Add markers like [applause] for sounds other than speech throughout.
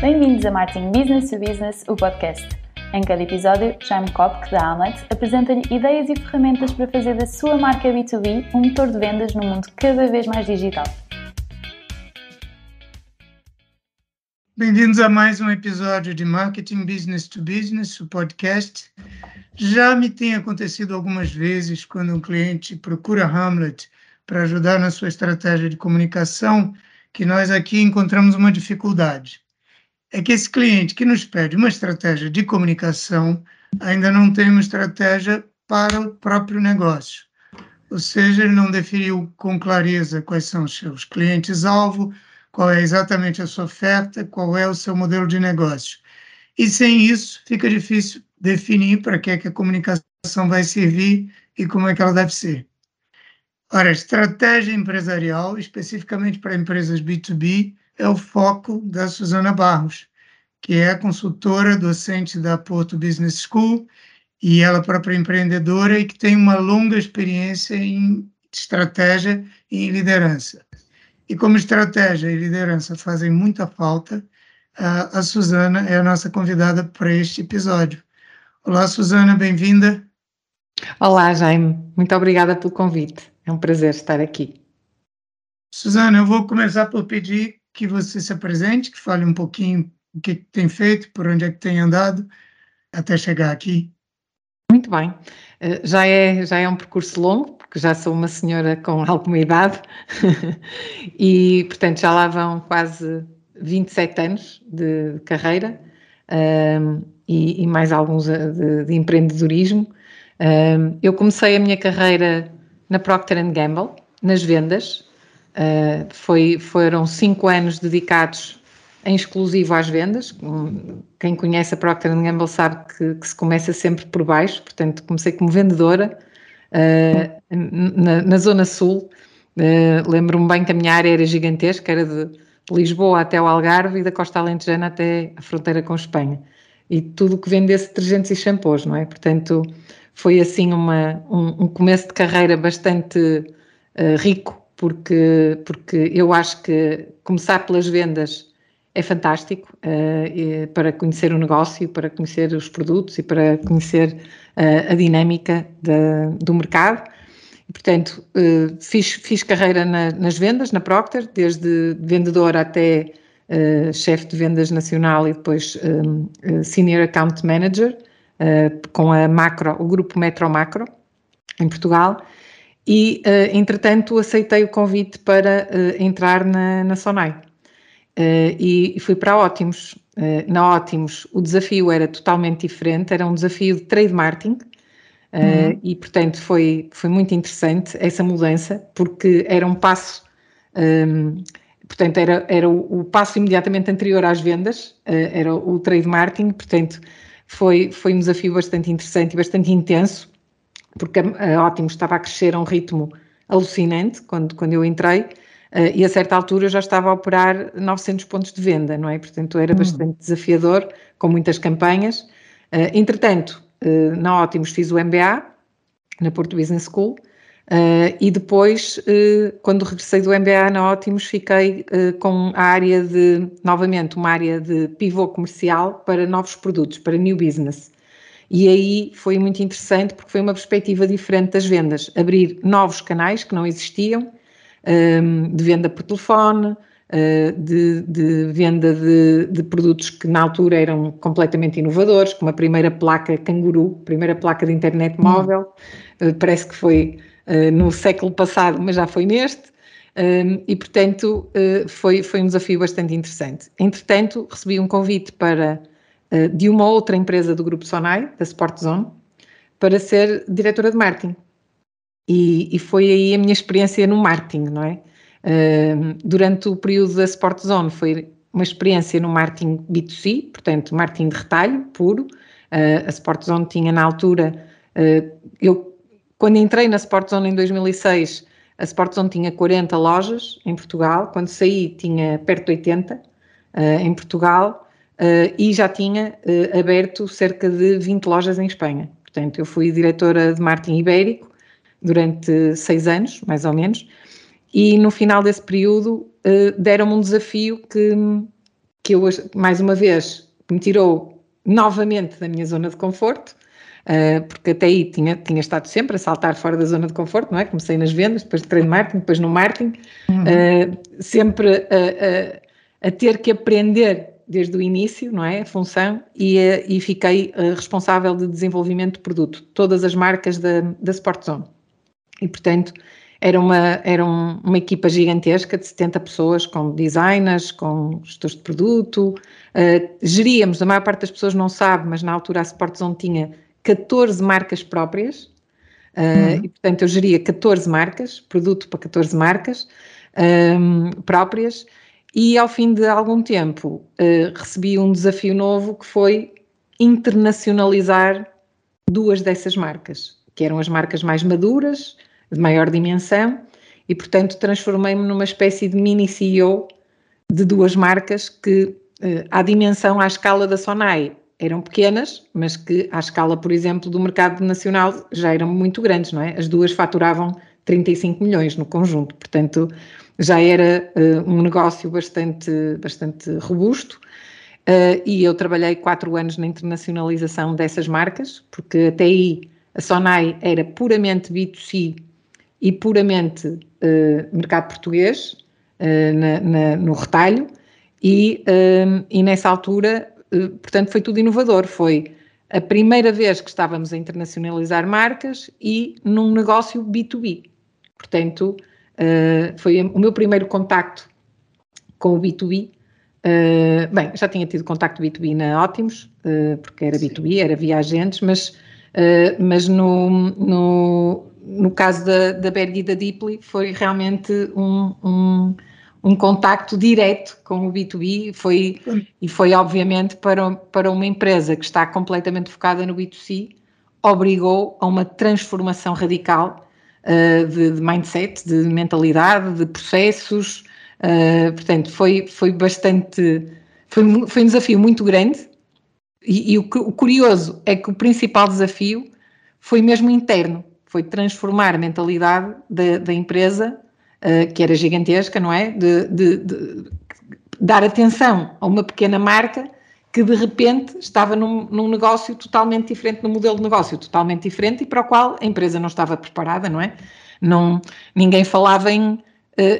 Bem-vindos a Marketing Business to Business, o podcast. Em cada episódio, Jaime Kopk, da Amlet, apresenta-lhe ideias e ferramentas para fazer da sua marca B2B um motor de vendas num mundo cada vez mais digital. Bem-vindos a mais um episódio de Marketing Business to Business, o podcast. Já me tem acontecido algumas vezes quando um cliente procura Hamlet para ajudar na sua estratégia de comunicação, que nós aqui encontramos uma dificuldade é que esse cliente que nos pede uma estratégia de comunicação ainda não tem uma estratégia para o próprio negócio. Ou seja, ele não definiu com clareza quais são os seus clientes-alvo, qual é exatamente a sua oferta, qual é o seu modelo de negócio. E sem isso, fica difícil definir para que, é que a comunicação vai servir e como é que ela deve ser. Ora, estratégia empresarial, especificamente para empresas B2B, é o foco da Suzana Barros, que é consultora docente da Porto Business School e ela própria empreendedora e que tem uma longa experiência em estratégia e em liderança. E como estratégia e liderança fazem muita falta, a, a Suzana é a nossa convidada para este episódio. Olá, Suzana, bem-vinda. Olá, Jaime. Muito obrigada pelo convite. É um prazer estar aqui. Suzana, eu vou começar por pedir que você se apresente, que fale um pouquinho o que tem feito, por onde é que tem andado, até chegar aqui. Muito bem. Eh, já é, já é um percurso longo, porque já sou uma senhora com alguma idade [laughs] e, portanto, já lá vão quase 27 anos de carreira um, ehm, e, e, mais alguns eh, de, de empreendedorismo. Um, ehm, eu comecei a minha carreira na Procter Gamble, nas vendas, Uh, foi, foram cinco anos dedicados em exclusivo às vendas. Quem conhece a Procter Gamble sabe que, que, se começa sempre por baixo, portanto, comecei como vendedora uh, na, na, Zona Sul. Uh, Lembro-me bem que a minha área era gigantesca, era de Lisboa até o Algarve e da Costa Alentejana até a fronteira com Espanha. E tudo o que vendesse detergentes e shampoos, não é? Portanto, foi assim uma, um, um começo de carreira bastante rico porque, porque eu acho que começar pelas vendas é fantástico uh, para conhecer o negócio, para conhecer os produtos e para conhecer uh, a dinâmica do mercado. E, portanto, uh, fiz, fiz carreira na, nas vendas, na Procter, desde vendedor até chefe de vendas nacional e depois Senior Account Manager, com a Macro, o grupo Metro Macro, em Portugal e, uh, entretanto, aceitei o convite para uh, entrar na, na Sonai. Uh, e, e, fui para Ótimos. na Ótimos, o desafio era totalmente diferente, era um desafio de trade marketing, uhum. e, portanto, foi, foi muito interessante essa mudança, porque era um passo. Um, ehm, portanto, era, era o, o, passo imediatamente anterior às vendas, era o trade marketing, portanto, foi, foi um desafio bastante interessante e bastante intenso, porque a, Ótimo estava a crescer a um ritmo alucinante quando, quando eu entrei, uh, e a certa altura já estava a operar 900 pontos de venda, não é? Portanto, era hum. bastante desafiador, com muitas campanhas. Uh, entretanto, uh, na Ótimos fiz o MBA, na Porto Business School, e depois, quando regressei do MBA na Ótimos, fiquei com a área de, novamente, uma área de pivô comercial para novos produtos, para new business. E aí foi muito interessante porque foi uma perspectiva diferente das vendas, abrir novos canais que não existiam, um, de venda por telefone, uh, de, de, venda de, de, produtos que na altura eram completamente inovadores, como a primeira placa canguru, primeira placa de internet hum. móvel, uh, parece que foi uh, no século passado, mas já foi neste. Um, e, portanto, foi, foi um desafio bastante interessante. Entretanto, recebi um convite para eh, de uma outra empresa do grupo Sonai, da Sport Zone, para ser diretora de marketing. E, e foi aí a minha experiência no marketing, não é? Uh, durante o período da Sport Zone foi uma experiência no marketing B2C, portanto, marketing de retalho puro. Uh, a Sport Zone tinha na altura, uh, eu quando entrei na Sport Zone em 2006, a Sport Zone tinha 40 lojas em Portugal, quando saí tinha perto de 80 em Portugal uh, e já tinha uh, aberto cerca de 20 lojas em Espanha. Portanto, eu fui diretora de marketing ibérico durante seis anos, mais ou menos, e no final desse período uh, deram-me um desafio que, que eu, mais uma vez, me tirou novamente da minha zona de conforto, uh, porque até aí tinha, tinha estado sempre a saltar fora da zona de conforto, não é? Comecei nas vendas, depois de treino marketing, depois no marketing, uhum. uh, sempre a, a, a, ter que aprender desde o início, não é? A função, e, e fiquei responsável de desenvolvimento de produto, todas as marcas da, da Sportzone. E, portanto, era uma, era um, uma equipa gigantesca de 70 pessoas, com designers, com gestores de produto. Uh, geríamos, a maior parte das pessoas não sabe, mas na altura a Sportzone tinha 14 marcas próprias. Uh, uhum. E, portanto, eu geria 14 marcas, produto para 14 marcas um, ehm, próprias. E ao fim de algum tempo uh, recebi um desafio novo que foi internacionalizar duas dessas marcas, que eram as marcas mais maduras, de maior dimensão e, portanto, transformei-me numa espécie de mini CEO de duas marcas que, eh, à dimensão, à escala da Sonai, eram pequenas, mas que, à escala, por exemplo, do mercado nacional, já eram muito grandes, não é? As duas faturavam 35 milhões no conjunto, portanto, já era uh, um negócio bastante, bastante robusto. Uh, e eu trabalhei quatro anos na internacionalização dessas marcas, porque até aí a Sonai era puramente B2C e puramente uh, mercado português, na, na, no retalho, e, e nessa altura, portanto, foi tudo inovador. Foi a primeira vez que estávamos a internacionalizar marcas e num negócio B2B. Portanto, foi o meu primeiro contacto com o B2B. bem, já tinha tido contacto B2B na Ótimos, porque era B2B, era via agentes, mas, mas no, no no caso da, da Berg e da Deeply, foi realmente um, um, um contacto direto com o B2B foi, e foi obviamente para, para uma empresa que está completamente focada no B2C, obrigou a uma transformação radical uh, de, de, mindset, de mentalidade, de processos, uh, portanto foi, foi bastante, foi, foi um desafio muito grande e, e o, o curioso é que o principal desafio foi mesmo interno, foi transformar a mentalidade da, da empresa, uh, que era gigantesca, não é? De, de, de, dar atenção a uma pequena marca que de repente estava num, num, negócio totalmente diferente, num modelo de negócio totalmente diferente e para o qual a empresa não estava preparada, não é? Não, ninguém falava em uh,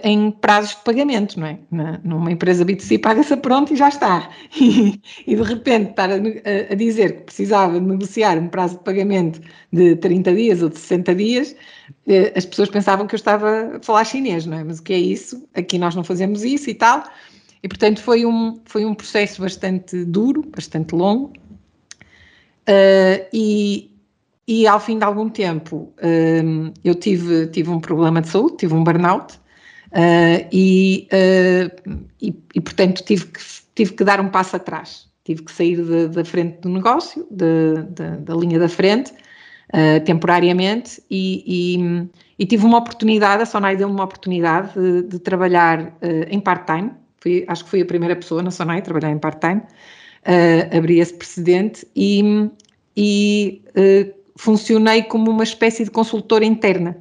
em prazos de pagamento, não é? Numa empresa B2C paga-se pronto e já está. [laughs] E, e de repente estar a, a, dizer que precisava negociar um prazo de pagamento de 30 dias ou de 60 dias, uh, as pessoas pensavam que eu estava a falar chinês, não é? Mas o que é isso? Aqui nós não fazemos isso e tal. E portanto foi um, foi um processo bastante duro, bastante longo. Uh, e, e ao fim de algum tempo um, eu tive, tive um problema de saúde, tive um burnout, Uh, e, uh, e, e, portanto, tive que, tive que dar um passo atrás. Tive que sair da frente do negócio, de, de, da linha da frente, uh, temporariamente, e, e, tive uma oportunidade, a Sonai deu-me uma oportunidade de, de trabalhar em part-time. Acho que fui a primeira pessoa na Sonai trabalhar em part-time. abri esse precedente e, e funcionei como uma espécie de consultora interna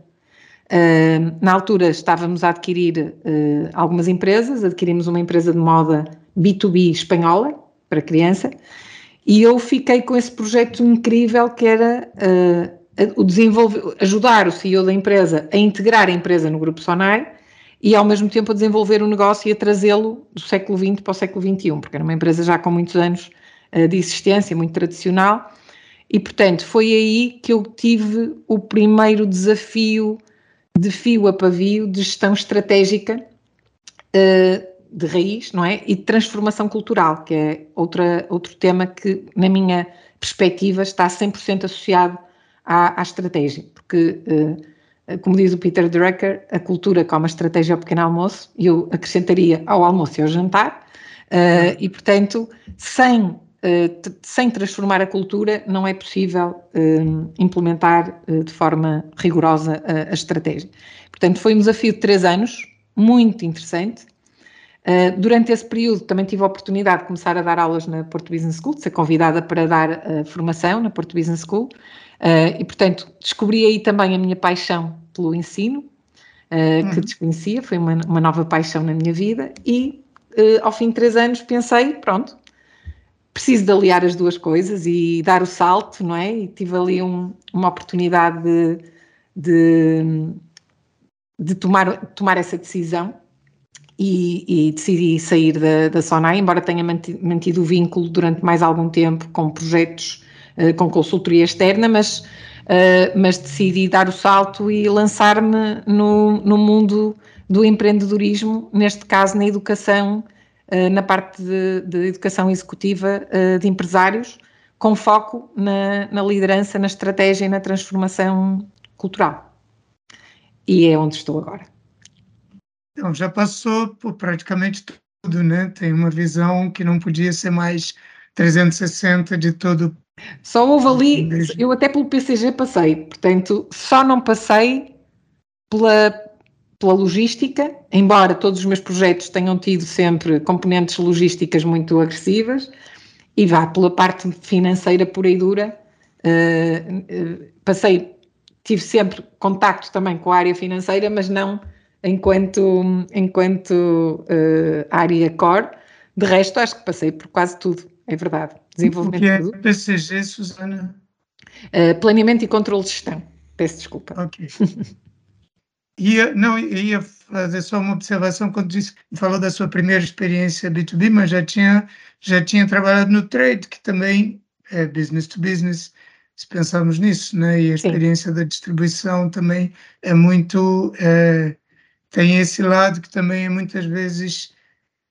Uh, na altura estávamos a adquirir uh, algumas empresas, adquirimos uma empresa de moda B2B espanhola para criança e eu fiquei com esse projeto incrível que era uh, o desenvolver, ajudar o CEO da empresa a integrar a empresa no grupo Sonai e ao mesmo tempo a desenvolver o negócio e a trazê-lo do século XX para o século XXI, porque era uma empresa já com muitos anos de existência, muito tradicional e portanto foi aí que eu tive o primeiro desafio de fio a pavio de gestão estratégica uh, de raiz, não é? E de transformação cultural, que é outra, outro tema que, na minha perspectiva, está 100% associado à, à, estratégia, porque, uh, como diz o Peter Drucker, a cultura como a estratégia ao pequeno almoço, e eu acrescentaria ao almoço e ao jantar, uh, e, portanto, sem eh, sem transformar a cultura, não é possível uh, implementar uh, de forma rigorosa a, a, estratégia. Portanto, foi um desafio de três anos, muito interessante. durante esse período também tive a oportunidade de começar a dar aulas na Porto Business School, de ser convidada para dar formação na Porto Business School, e portanto descobri aí também a minha paixão pelo ensino, que uhum. desconhecia, foi uma, uma nova paixão na minha vida, e uh, ao fim de três anos, pensei, pronto, preciso de aliar as duas coisas e dar o salto, não é? E tive ali um, uma oportunidade de, de, de, tomar, tomar essa decisão e, e decidi sair da, da Sonai, embora tenha mantido, mantido o vínculo durante mais algum tempo com projetos uh, com consultoria externa, mas, uh, mas decidi dar o salto e lançar-me no, no mundo do empreendedorismo, neste caso na educação, uh, na parte de, de educação executiva de empresários, com foco na, na liderança, na estratégia e na transformação cultural. E é onde estou agora. Então, já passou por praticamente tudo, né? Tem uma visão que não podia ser mais 360 de todo. Só houve ali, eu até pelo PCG passei, portanto, só não passei pela, pela logística, embora todos os meus projetos tenham tido sempre componentes logísticas muito agressivas, e vá pela parte financeira pura e dura. Uh, uh, passei, tive sempre contacto também com a área financeira, mas não enquanto, enquanto uh, área core. De resto, acho que passei por quase tudo, é verdade. Desenvolvimento o que é tudo. PCG, Susana? Uh, planeamento e controle de gestão. Peço desculpa. Ok. ia, não, ia fazer só uma observação quando disse, falou da sua primeira experiência B2B, mas já tinha, já tinha trabalhado no trade, que também é business to business, se pensarmos nisso, né? e a experiência Sim. da distribuição também é muito é, tem esse lado que também é muitas vezes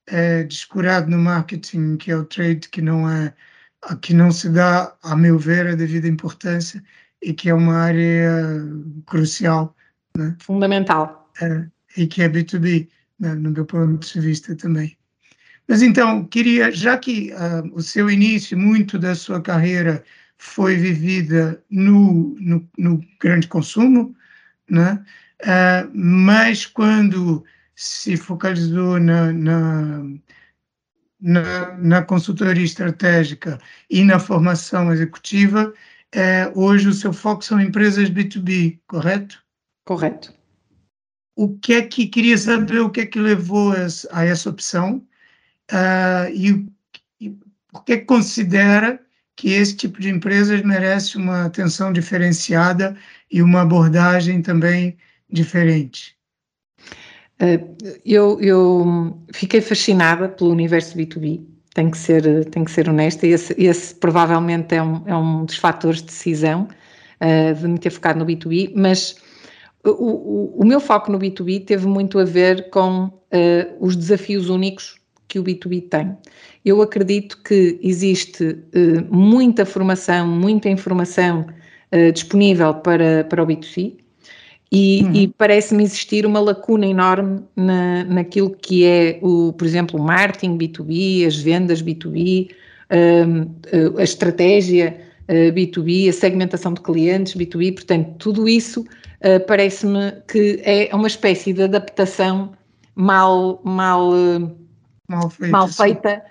é, descurado no marketing, que é o trade, que não é que não se dá, a meu ver, a devida importância e que é uma área crucial. Né? Fundamental. É, e que é B2B, né, no meu ponto de vista também. Mas então, queria, já que uh, o seu início, muito da sua carreira foi vivida no, no, no grande consumo, né? Uh, mas quando se focalizou na, na, na, na, consultoria estratégica e na formação executiva, uh, hoje o seu foco são empresas B2B, correto? Correto. O que é que queria saber o que é que levou a essa opção uh, e, e por que considera que esse tipo de empresas merece uma atenção diferenciada e uma abordagem também diferente? Uh, eu, eu, fiquei fascinada pelo universo B2B, tenho que ser, tenho que ser honesta, esse, esse provavelmente é um, é um dos fatores de decisão uh, de me ter focado no B2B, mas o, o, o, meu foco no B2B teve muito a ver com uh, os desafios únicos que o B2B tem. Eu acredito que existe muita formação, muita informação disponível para, para o B2C, e, uhum. e parece-me existir uma lacuna enorme na, naquilo que é, o, por exemplo, o marketing B2B, as vendas B2B, um, a estratégia uh, B2B, a segmentação de clientes B2B, portanto, tudo isso uh, parece-me que é uma espécie de adaptação mal, mal, mal feita, mal feita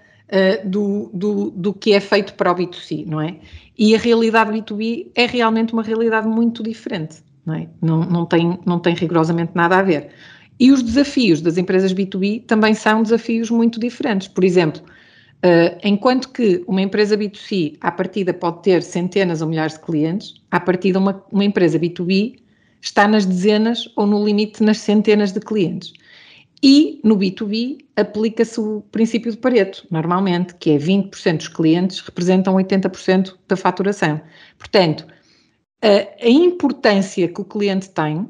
do, do, do que é feito para o B2C, não é? E a realidade B2B é realmente uma realidade muito diferente não, é? não, não, tem, não tem rigorosamente nada a ver. E os desafios das empresas B2B também são desafios muito diferentes. Por exemplo, uh, enquanto que uma empresa B2C, à partida, pode ter centenas ou milhares de clientes, à partida, uma, uma empresa B2B está nas dezenas ou no limite nas centenas de clientes. E no B2B aplica-se o princípio de Pareto, normalmente, que é 20% dos clientes representam 80% da faturação. Portanto, a, a importância que o cliente tem,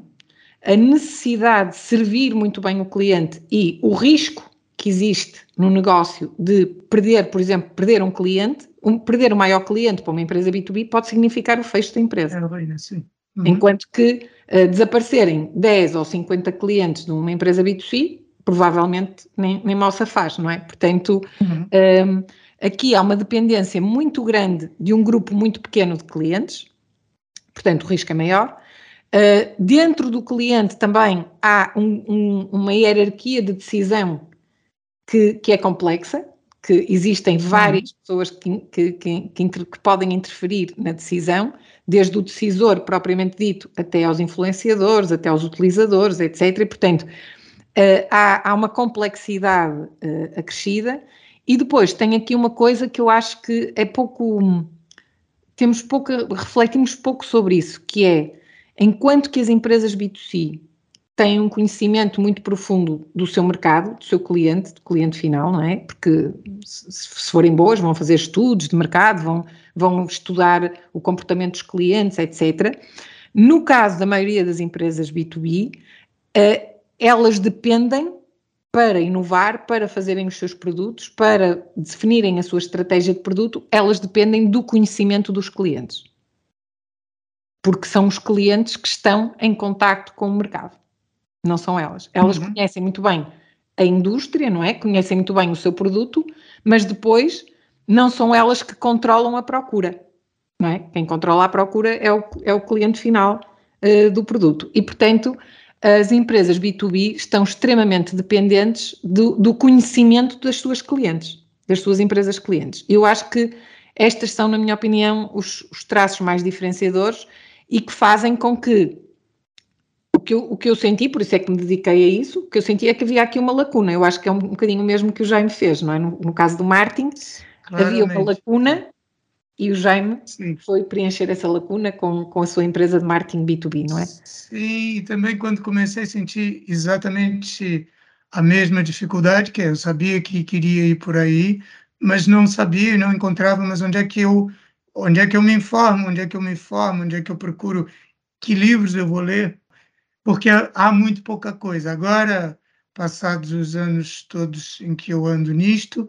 a necessidade de servir muito bem o cliente e o risco que existe no negócio de perder, por exemplo, perder um cliente, um, perder o maior cliente para uma empresa B2B pode significar o fecho da empresa. É, sim. Uhum. Enquanto que uh, desaparecerem 10 ou 50 clientes de uma empresa B2C, provavelmente nem, nem mal se faz, não é? Portanto, uhum. um, ehm, aqui há uma dependência muito grande de um grupo muito pequeno de clientes, portanto o risco é maior. Uh, dentro do cliente também há um, um, uma hierarquia de decisão que, que, é complexa, que existem várias pessoas que, que, que, podem interferir na decisão, desde o decisor propriamente dito até aos influenciadores, até aos utilizadores, etc. E, portanto, uh, há, há, uma complexidade uh, acrescida e depois tem aqui uma coisa que eu acho que é pouco, temos pouco, refletimos pouco sobre isso, que é, enquanto que as empresas B2C têm um conhecimento muito profundo do seu mercado, do seu cliente, do cliente final, não é? Porque se, forem boas, vão fazer estudos de mercado, vão, vão estudar o comportamento dos clientes, etc. No caso da maioria das empresas B2B, uh, eh, elas dependem para inovar, para fazerem os seus produtos, para definirem a sua estratégia de produto, elas dependem do conhecimento dos clientes. Porque são os clientes que estão em contacto com o mercado não são elas. Elas uhum. conhecem muito bem a indústria, não é? Conhecem muito bem o seu produto, mas depois não são elas que controlam a procura, não é? Quem controla a procura é o, é o cliente final uh, do produto. E, portanto, as empresas B2B estão extremamente dependentes do, do conhecimento das suas clientes, das suas empresas clientes. Eu acho que estas são, na minha opinião, os, os traços mais diferenciadores e que fazem com que que eu, o que eu senti, por isso é que me dediquei a isso, o que eu senti é que havia aqui uma lacuna. Eu acho que é um, um bocadinho o mesmo que o Jaime fez, não é? No, no caso do Martin, Claramente. havia uma lacuna e o Jaime Sim. foi preencher essa lacuna com, com a sua empresa de marketing B2B, não é? Sim, e também quando comecei a sentir exatamente a mesma dificuldade, que é, eu sabia que queria ir por aí, mas não sabia não encontrava, mas onde é que eu onde é que eu me informo, onde é que eu me informo, onde é que eu procuro, que livros eu vou ler, porque há muito pouca coisa. Agora, passados os anos todos em que eu ando nisto,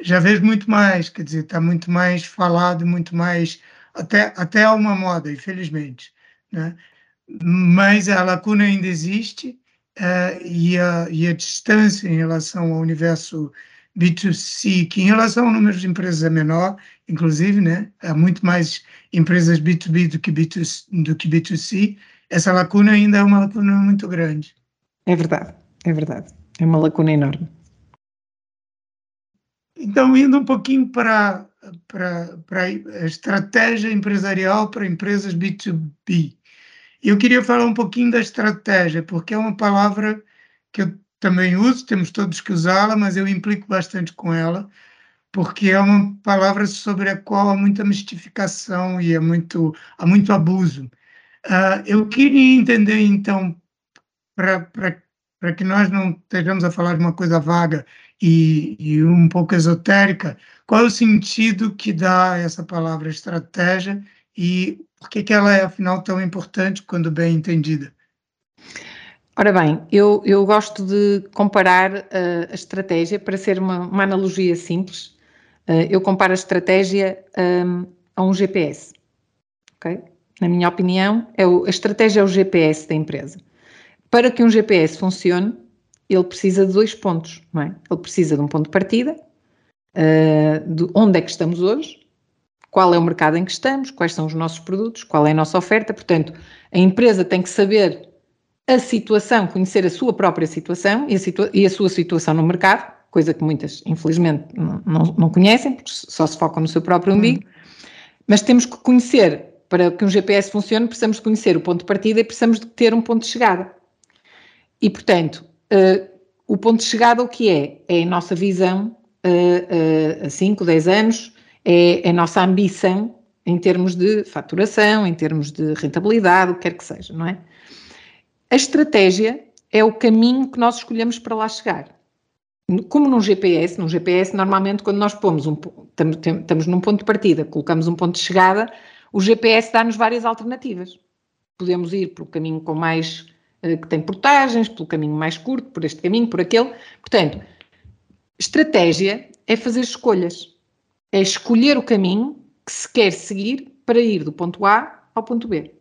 já vejo muito mais, quer dizer, está muito mais falado, muito mais, até, até uma moda, infelizmente, né? mas a lacuna ainda existe uh, e, a, e a distância em relação ao universo B2C, que em relação ao número de empresas é menor, inclusive, né? há muito mais empresas B2B do que, B2, do que B2C, essa lacuna ainda é uma lacuna muito grande. É verdade, é verdade. É uma lacuna enorme. Então, indo um pouquinho para, para, para a estratégia empresarial para empresas B2B. Eu queria falar um pouquinho da estratégia, porque é uma palavra que eu também uso, temos todos que usá-la, mas eu implico bastante com ela, porque é uma palavra sobre a qual há muita mistificação e é muito, há muito abuso. Uh, eu queria entender, então, para que nós não estejamos a falar de uma coisa vaga e, e, um pouco esotérica, qual é o sentido que dá essa palavra estratégia e por que, que ela é, afinal, tão importante quando bem entendida? Ora bem, eu, eu gosto de comparar uh, a estratégia, para ser uma, uma analogia simples, uh, eu comparo a estratégia um, a um GPS, ok? na minha opinião, é o, a estratégia é o GPS da empresa. Para que um GPS funcione, ele precisa de dois pontos, não é? Ele precisa de um ponto de partida, uh, de onde é que estamos hoje, qual é o mercado em que estamos, quais são os nossos produtos, qual é a nossa oferta. Portanto, a empresa tem que saber a situação, conhecer a sua própria situação e a, situa e a sua situação no mercado, coisa que muitas, infelizmente, não, não, não conhecem, porque só se focam no seu próprio umbigo. Hum. Mas temos que conhecer para que um GPS funcione, precisamos de conhecer o ponto de partida e precisamos de ter um ponto de chegada. E, portanto, uh, o ponto de chegada o que é? É a nossa visão uh, a 5, 10 anos, é, a nossa ambição em termos de faturação, em termos de rentabilidade, o que quer que seja, não é? A estratégia é o caminho que nós escolhemos para lá chegar. Como num GPS, num GPS, normalmente quando nós pomos um, estamos, num ponto de partida, colocamos um ponto de chegada, o GPS dá-nos várias alternativas. Podemos ir pelo caminho com mais que tem portagens, pelo caminho mais curto, por este caminho, por aquele. Portanto, estratégia é fazer escolhas. É escolher o caminho que se quer seguir para ir do ponto A ao ponto B.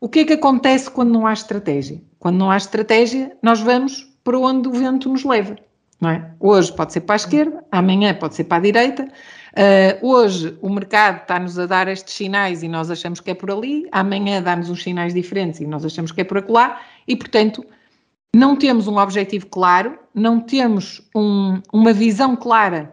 O que é que acontece quando não há estratégia? Quando não há estratégia, nós vamos para onde o vento nos leva. É? Hoje pode ser para a esquerda, amanhã pode ser para a direita, Uh, hoje o mercado está-nos a dar estes sinais e nós achamos que é por ali, amanhã dá-nos uns sinais diferentes e nós achamos que é por acolá, e portanto não temos um objetivo claro, não temos um, uma visão clara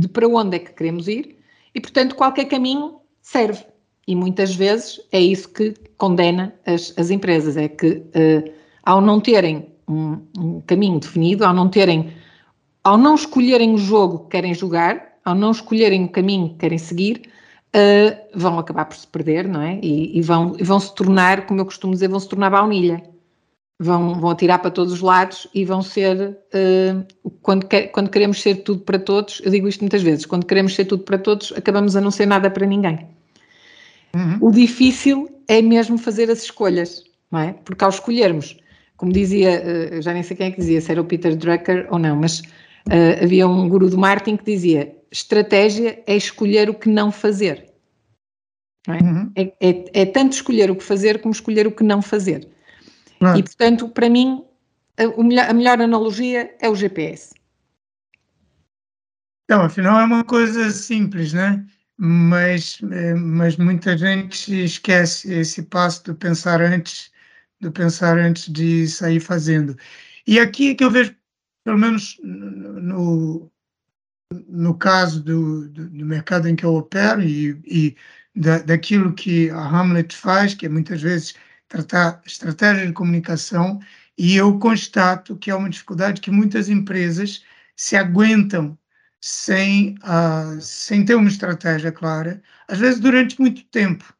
de para onde é que queremos ir, e portanto qualquer caminho serve. E muitas vezes é isso que condena as, as empresas, é que uh, ao não terem um, um caminho definido, ao não terem, ao não escolherem o jogo que querem jogar, ao não escolherem o caminho que querem seguir, uh, vão acabar por se perder, não é? E, e, vão, e vão se tornar, como eu costumo dizer, vão se tornar baunilha. Vão, vão atirar para todos os lados e vão ser, uh, quando, quer, quando queremos ser tudo para todos, eu digo isto muitas vezes, quando queremos ser tudo para todos, acabamos a não ser nada para ninguém. Uhum. O difícil é mesmo fazer as escolhas, não é? Porque ao escolhermos, como dizia, uh, já nem sei quem é que dizia, se era o Peter Drucker ou não, mas uh, havia um guru do marketing que dizia: estratégia é escolher o que não fazer. Não é? Uhum. É, é, é, tanto escolher o que fazer como escolher o que não fazer. Uhum. E, portanto, para mim, a, melhor, a melhor analogia é o GPS. Então, afinal, é uma coisa simples, né? Mas, eh, mas muita gente esquece esse passo do pensar antes, do pensar antes de sair fazendo. E aqui é que eu vejo, pelo menos no, no caso do, do, do, mercado em que eu opero e, e da, daquilo que a Hamlet faz, que é muitas vezes tratar estratégia de comunicação, e eu constato que é uma dificuldade que muitas empresas se aguentam sem, uh, sem ter uma estratégia clara, às vezes durante muito tempo.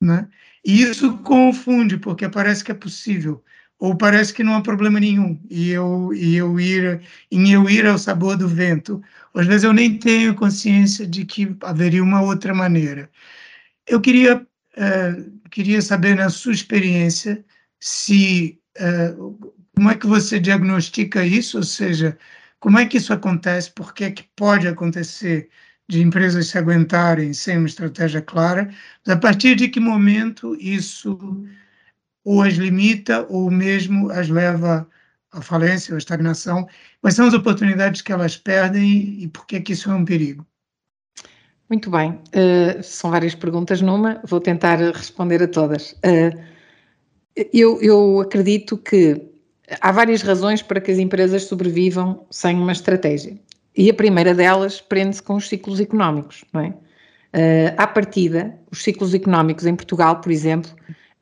Né? E isso confunde, porque parece que é possível, ou parece que não há problema nenhum, e eu, e eu ir, em eu ir ao sabor do vento, às vezes eu nem tenho consciência de que haveria uma outra maneira. Eu queria, uh, queria saber, na sua experiência, se uh, como é que você diagnostica isso, ou seja, como é que isso acontece, por que é que pode acontecer de empresas se aguentarem sem uma estratégia clara, a partir de que momento isso ou as limita ou mesmo as leva à falência ou à estagnação? Quais são as oportunidades que elas perdem e por que é que isso é um perigo? Muito bem, uh, são várias perguntas numa, vou tentar responder a todas. Uh, eu, eu acredito que há várias razões para que as empresas sobrevivam sem uma estratégia. E a primeira delas prende-se com os ciclos económicos, não é? Uh, à partida, os ciclos económicos em Portugal, por exemplo,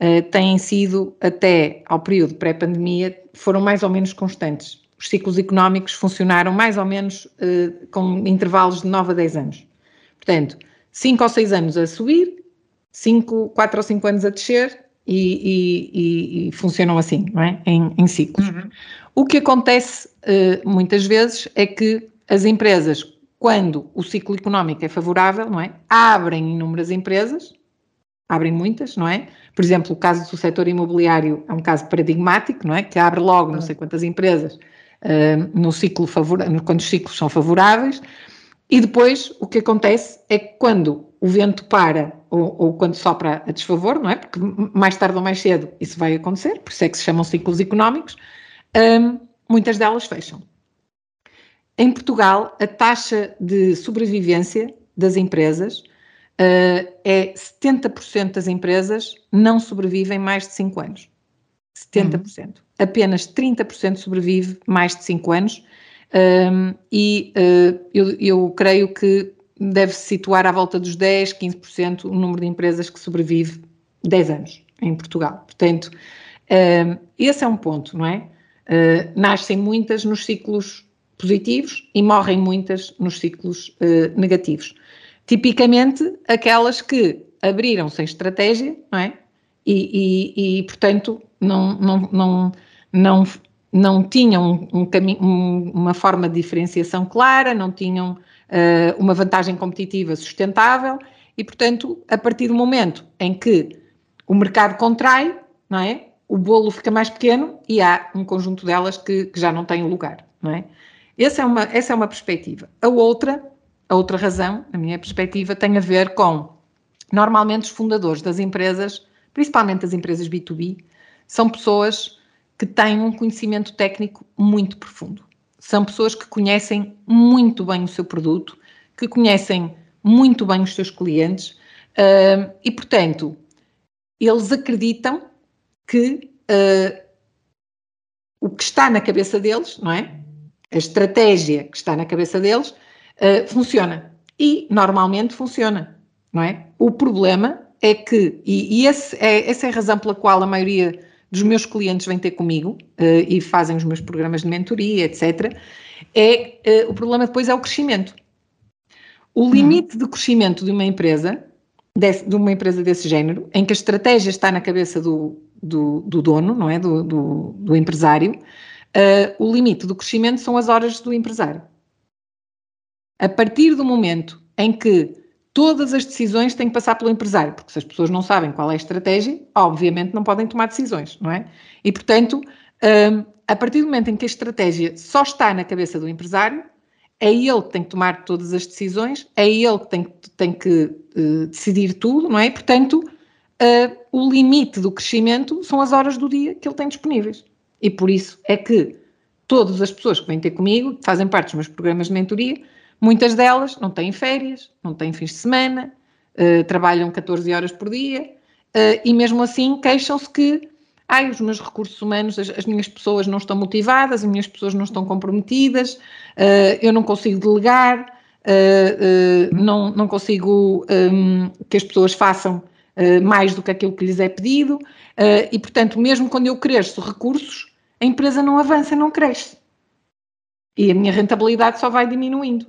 uh, têm sido, até ao período pré-pandemia, foram mais ou menos constantes. Os ciclos económicos funcionaram mais ou menos uh, com intervalos de 9 a 10 anos. Portanto, 5 ou 6 anos a subir, 5, 4 ou 5 anos a descer e, e, e, funcionam assim, não é? Em, em ciclos. Uhum. O que acontece uh, muitas vezes é que as empresas, quando o ciclo económico é favorável, não é? Abrem inúmeras empresas, abrem muitas, não é? Por exemplo, o caso do setor imobiliário é um caso paradigmático, não é? Que abre logo não sei quantas empresas uh, no ciclo favorável, quando os ciclos são favoráveis, e depois o que acontece é que quando o vento para ou, ou, quando sopra a desfavor, não é? Porque mais tarde ou mais cedo isso vai acontecer, por isso é que se chamam ciclos económicos, um, muitas delas fecham. Em Portugal, a taxa de sobrevivência das empresas é 70% das empresas não sobrevivem mais de 5 anos. 70%. Uhum. Apenas 30% sobrevive mais de 5 anos um, e uh, eu, eu, creio que deve-se situar à volta dos 10, 15% o número de empresas que sobrevive 10 anos em Portugal. Portanto, um, esse é um ponto, não é? Uh, nascem muitas nos ciclos positivos e morrem muitas nos ciclos uh, negativos. Tipicamente, aquelas que abriram sem estratégia, não é? E, e, e portanto, não, não, não, não não tinham um, um, uma forma de diferenciação clara, não tinham uh, uma vantagem competitiva sustentável e, portanto, a partir do momento em que o mercado contrai, não é? O bolo fica mais pequeno e há um conjunto delas que, que já não tem lugar, não é? Essa é, uma, essa é uma perspectiva. A outra, a outra razão, na minha perspectiva, tem a ver com, normalmente, os fundadores das empresas, principalmente as empresas B2B, são pessoas que têm um conhecimento técnico muito profundo. São pessoas que conhecem muito bem o seu produto, que conhecem muito bem os seus clientes uh, e, portanto, eles acreditam que uh, o que está na cabeça deles, não é? A estratégia que está na cabeça deles uh, funciona. E normalmente funciona, não é? O problema é que, e, e esse é, essa é a razão pela qual a maioria dos meus clientes vêm ter comigo uh, e fazem os meus programas de mentoria, etc., é uh, o problema depois é o crescimento. O limite de crescimento de uma empresa, desse, de uma empresa desse género, em que a estratégia está na cabeça do, do, do dono, não é? Do, do, do empresário, uh, o limite do crescimento são as horas do empresário. A partir do momento em que todas as decisões têm que passar pelo empresário, porque se as pessoas não sabem qual é a estratégia, obviamente não podem tomar decisões, não é? E, portanto, um, a partir do momento em que a estratégia só está na cabeça do empresário, é ele que tem que tomar todas as decisões, é ele que tem, tem que uh, decidir tudo, não é? Portanto, uh, o limite do crescimento são as horas do dia que ele tem disponíveis. E por isso é que todas as pessoas que vêm ter comigo, que fazem parte dos meus programas de mentoria, muitas delas não têm férias, não têm fins de semana, uh, trabalham 14 horas por dia e mesmo assim queixam-se que ai, os meus recursos humanos, as, as, minhas pessoas não estão motivadas, as minhas pessoas não estão comprometidas, uh, eu não consigo delegar, uh, uh, não, não consigo um, que as pessoas façam mais do que aquilo que lhes é pedido, e portanto, mesmo quando eu cresço recursos, a empresa não avança, não cresce. E a minha rentabilidade só vai diminuindo.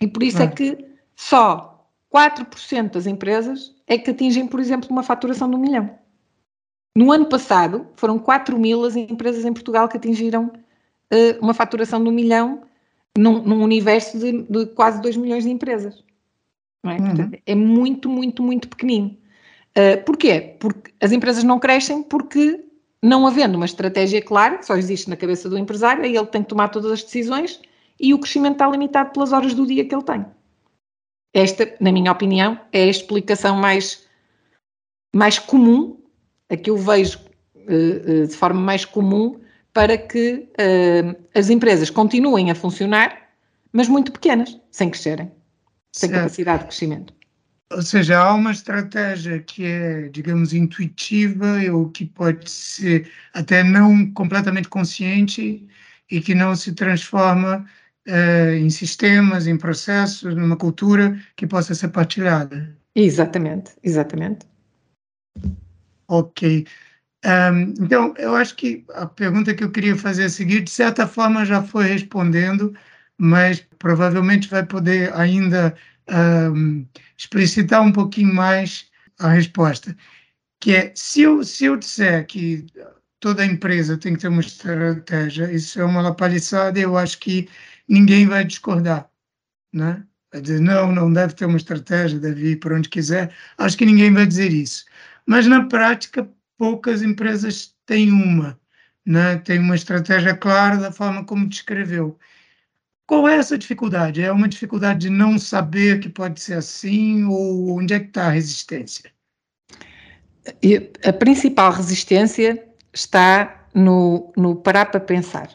E por isso é que só 4% das empresas é que atingem, por exemplo, uma faturação de um milhão. No ano passado, foram 4 mil as empresas em Portugal que atingiram uh, uma faturação de um milhão num, num universo de, de, quase 2 milhões de empresas. É? Uhum. Portanto, é muito, muito, muito pequenino. Uh, porquê? Porque as empresas não crescem porque, não havendo uma estratégia clara, que só existe na cabeça do empresário, aí ele tem que tomar todas as decisões e o crescimento está limitado pelas horas do dia que ele tem. Esta, na minha opinião, é a explicação mais, mais comum a que eu vejo uh, uh, de forma mais comum para que uh, as empresas continuem a funcionar, mas muito pequenas, sem crescerem, sem certo. capacidade de crescimento. Ou seja, há uma estratégia que é, digamos, intuitiva ou que pode ser até não completamente consciente e que não se transforma em sistemas, em processos, numa cultura que possa ser partilhada. Exatamente, exatamente. Ok. Um, então, eu acho que a pergunta que eu queria fazer a seguinte, de certa forma já foi respondendo, mas provavelmente vai poder ainda um, explicitar um pouquinho mais a resposta, que é, se eu, se eu disser que toda empresa tem que ter uma estratégia, isso é uma lapaliçada, eu acho que ninguém vai discordar, né? Vai dizer, não, não deve ter uma estratégia, deve ir para onde quiser, acho que ninguém vai dizer isso mas na prática poucas empresas têm uma, né? têm uma estratégia clara da forma como descreveu. Qual é essa dificuldade? É uma dificuldade de não saber que pode ser assim ou onde é que está a resistência? A principal resistência está no, no parar para pensar.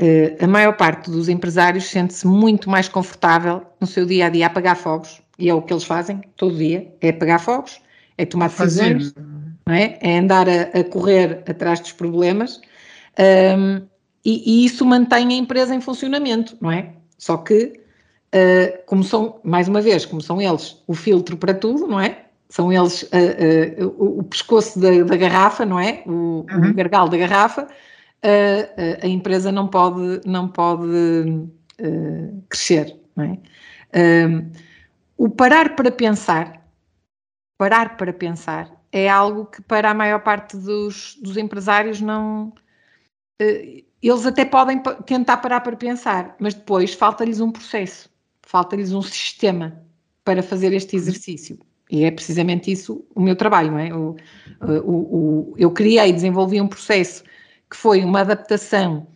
Uh, a maior parte dos empresários sente-se muito mais confortável no seu dia a dia a apagar fogos, e é o que eles fazem todo dia, é apagar fogos, é tomar decisões, não é? é andar a, a, correr atrás dos problemas um, e, e, isso mantém a empresa em funcionamento, não é? Só que, uh, como são, mais uma vez, como são eles o filtro para tudo, não é? São eles uh, uh, o, o, pescoço da, da, garrafa, não é? O, uhum. o gargalo da garrafa, a empresa não pode, não pode crescer, não é? o parar para pensar parar para pensar é algo que para a maior parte dos, dos empresários não. Uh, eles até podem tentar parar para pensar, mas depois falta-lhes um processo, falta-lhes um sistema para fazer este exercício. E é precisamente isso o meu trabalho, não é? O, o, o, eu criei desenvolvi um processo que foi uma adaptação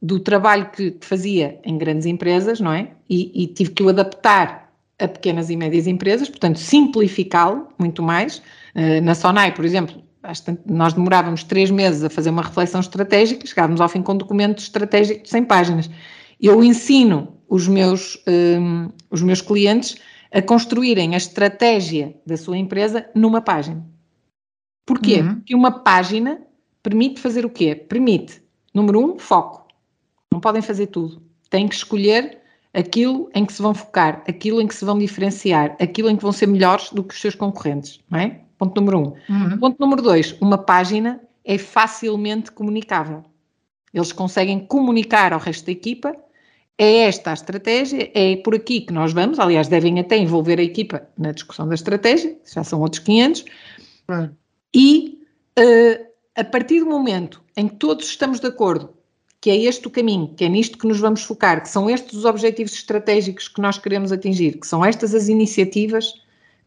do trabalho que fazia em grandes empresas, não é? E, e tive que o adaptar a pequenas e médias empresas, portanto, simplificá-lo muito mais. Uh, na Sonai, por exemplo, nós demorávamos três meses a fazer uma reflexão estratégica, chegávamos ao fim com um documento estratégico de 100 páginas. Eu ensino os meus, um, os meus clientes a construírem a estratégia da sua empresa numa página. Porquê? Uhum. Porque uma página permite fazer o quê? Permite, número um, foco. Não podem fazer tudo. Têm que escolher aquilo em que se vão focar, aquilo em que se vão diferenciar, aquilo em que vão ser melhores do que os seus concorrentes, não é? Ponto número um. Uhum. Ponto número dois, uma página é facilmente comunicável. Eles conseguem comunicar ao resto da equipa. É esta a estratégia, é por aqui que nós vamos. Aliás, devem até envolver a equipa na discussão da estratégia, já são outros 500. E uh, a partir do momento em que todos estamos de acordo que é este o caminho, que é nisto que nos vamos focar, que são estes os objetivos estratégicos que nós queremos atingir, que são estas as iniciativas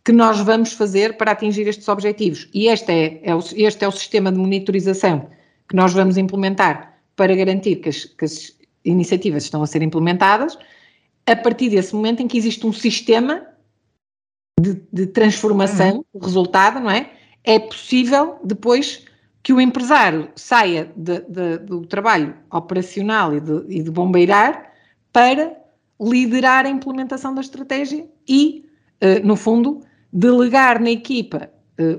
que nós vamos fazer para atingir estes objetivos. E este é, é o, este é o sistema de monitorização que nós vamos implementar para garantir que as, que as iniciativas estão a ser implementadas, a partir desse momento em que existe um sistema de, de transformação, uhum. resultado, não é? É possível depois que o empresário saia de, de, do trabalho operacional e de, e de bombeirar para liderar a implementação da estratégia e, uh, no fundo, delegar na equipa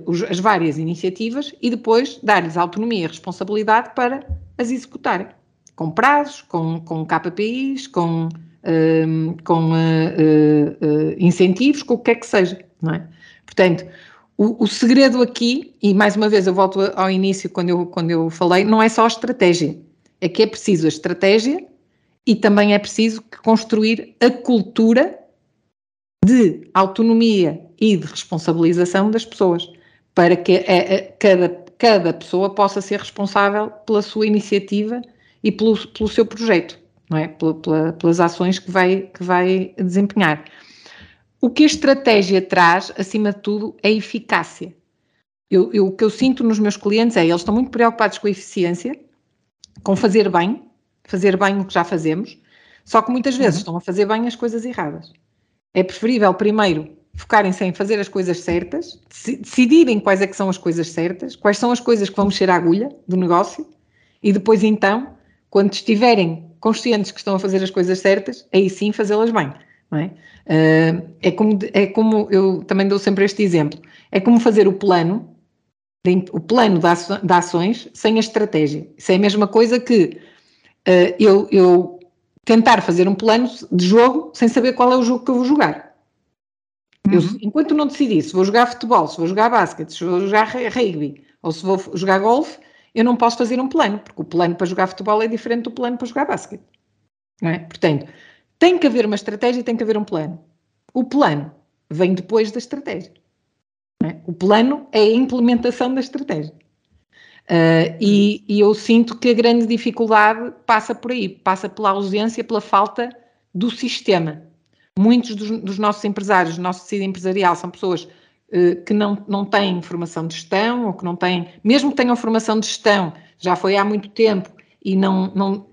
os, as várias iniciativas e depois dar-lhes autonomia e responsabilidade para as executarem, com prazos, com, com KPIs, com, uh, com incentivos, com o que quer que seja, não é? Portanto, o, o, segredo aqui, e mais uma vez eu volto ao início quando eu, quando eu falei, não é só a estratégia. É que é preciso a estratégia e também é preciso construir a cultura de autonomia e de responsabilização das pessoas, para que a, a, cada, cada pessoa possa ser responsável pela sua iniciativa e pelo, pelo seu projeto, não é? Pela, pela, pelas ações que vai, que vai desempenhar. O que a estratégia traz, acima de tudo, é eficácia. Eu, eu, o que eu sinto nos meus clientes é eles estão muito preocupados com a eficiência, com fazer bem, fazer bem o que já fazemos, só que muitas vezes uhum. estão a fazer bem as coisas erradas. É preferível primeiro focarem-se em fazer as coisas certas, decidirem quais é que são as coisas certas, quais são as coisas que vão mexer a agulha do negócio, e depois então, quando estiverem conscientes que estão a fazer as coisas certas, aí sim fazê-las bem. É? Uh, é, como, é como eu também dou sempre este exemplo: é como fazer o plano, o plano de ações sem a estratégia. Isso é a mesma coisa que uh, eu, eu tentar fazer um plano de jogo sem saber qual é o jogo que eu vou jogar. Uhum. Eu, enquanto não decidir se vou jogar futebol, se vou jogar basquete, se vou jogar rugby ou se vou jogar golfe, eu não posso fazer um plano, porque o plano para jogar futebol é diferente do plano para jogar basquete. Não é? Portanto, tem que haver uma estratégia e tem que haver um plano. O plano vem depois da estratégia. É? O plano é a implementação da estratégia. Uh, e, e, eu sinto que a grande dificuldade passa por aí, passa pela ausência, pela falta do sistema. Muitos dos, dos nossos empresários, do nosso tecido empresarial, são pessoas uh, que não, não têm formação de gestão, ou que não têm, mesmo que tenham formação de gestão, já foi há muito tempo, e, não, não,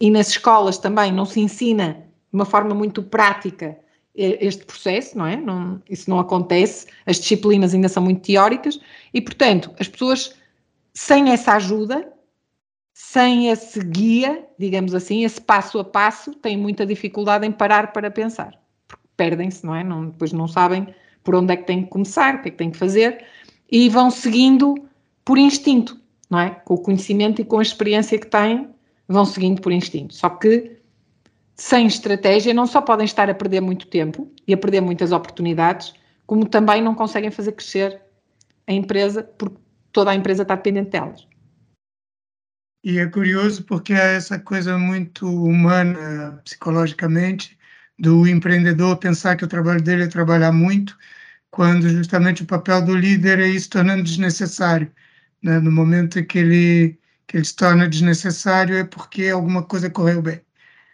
e nas escolas também não se ensina de uma forma muito prática este processo, não é? Não, isso não acontece, as disciplinas ainda são muito teóricas e, portanto, as pessoas sem essa ajuda, sem esse guia, digamos assim, esse passo a passo, têm muita dificuldade em parar para pensar, porque perdem-se, não é? Não, depois não sabem por onde é que têm que começar, o que é que têm que fazer e vão seguindo por instinto, não é? Com o conhecimento e com a experiência que têm, vão seguindo por instinto. Só que sem estratégia, não só podem estar a perder muito tempo e a perder muitas oportunidades, como também não conseguem fazer crescer a empresa, porque toda a empresa está dependente delas. E é curioso porque há essa coisa muito humana, psicologicamente, do empreendedor pensar que o trabalho dele é trabalhar muito, quando justamente o papel do líder é ir se tornando desnecessário. Né? No momento que ele, que ele se torna desnecessário é porque alguma coisa correu bem.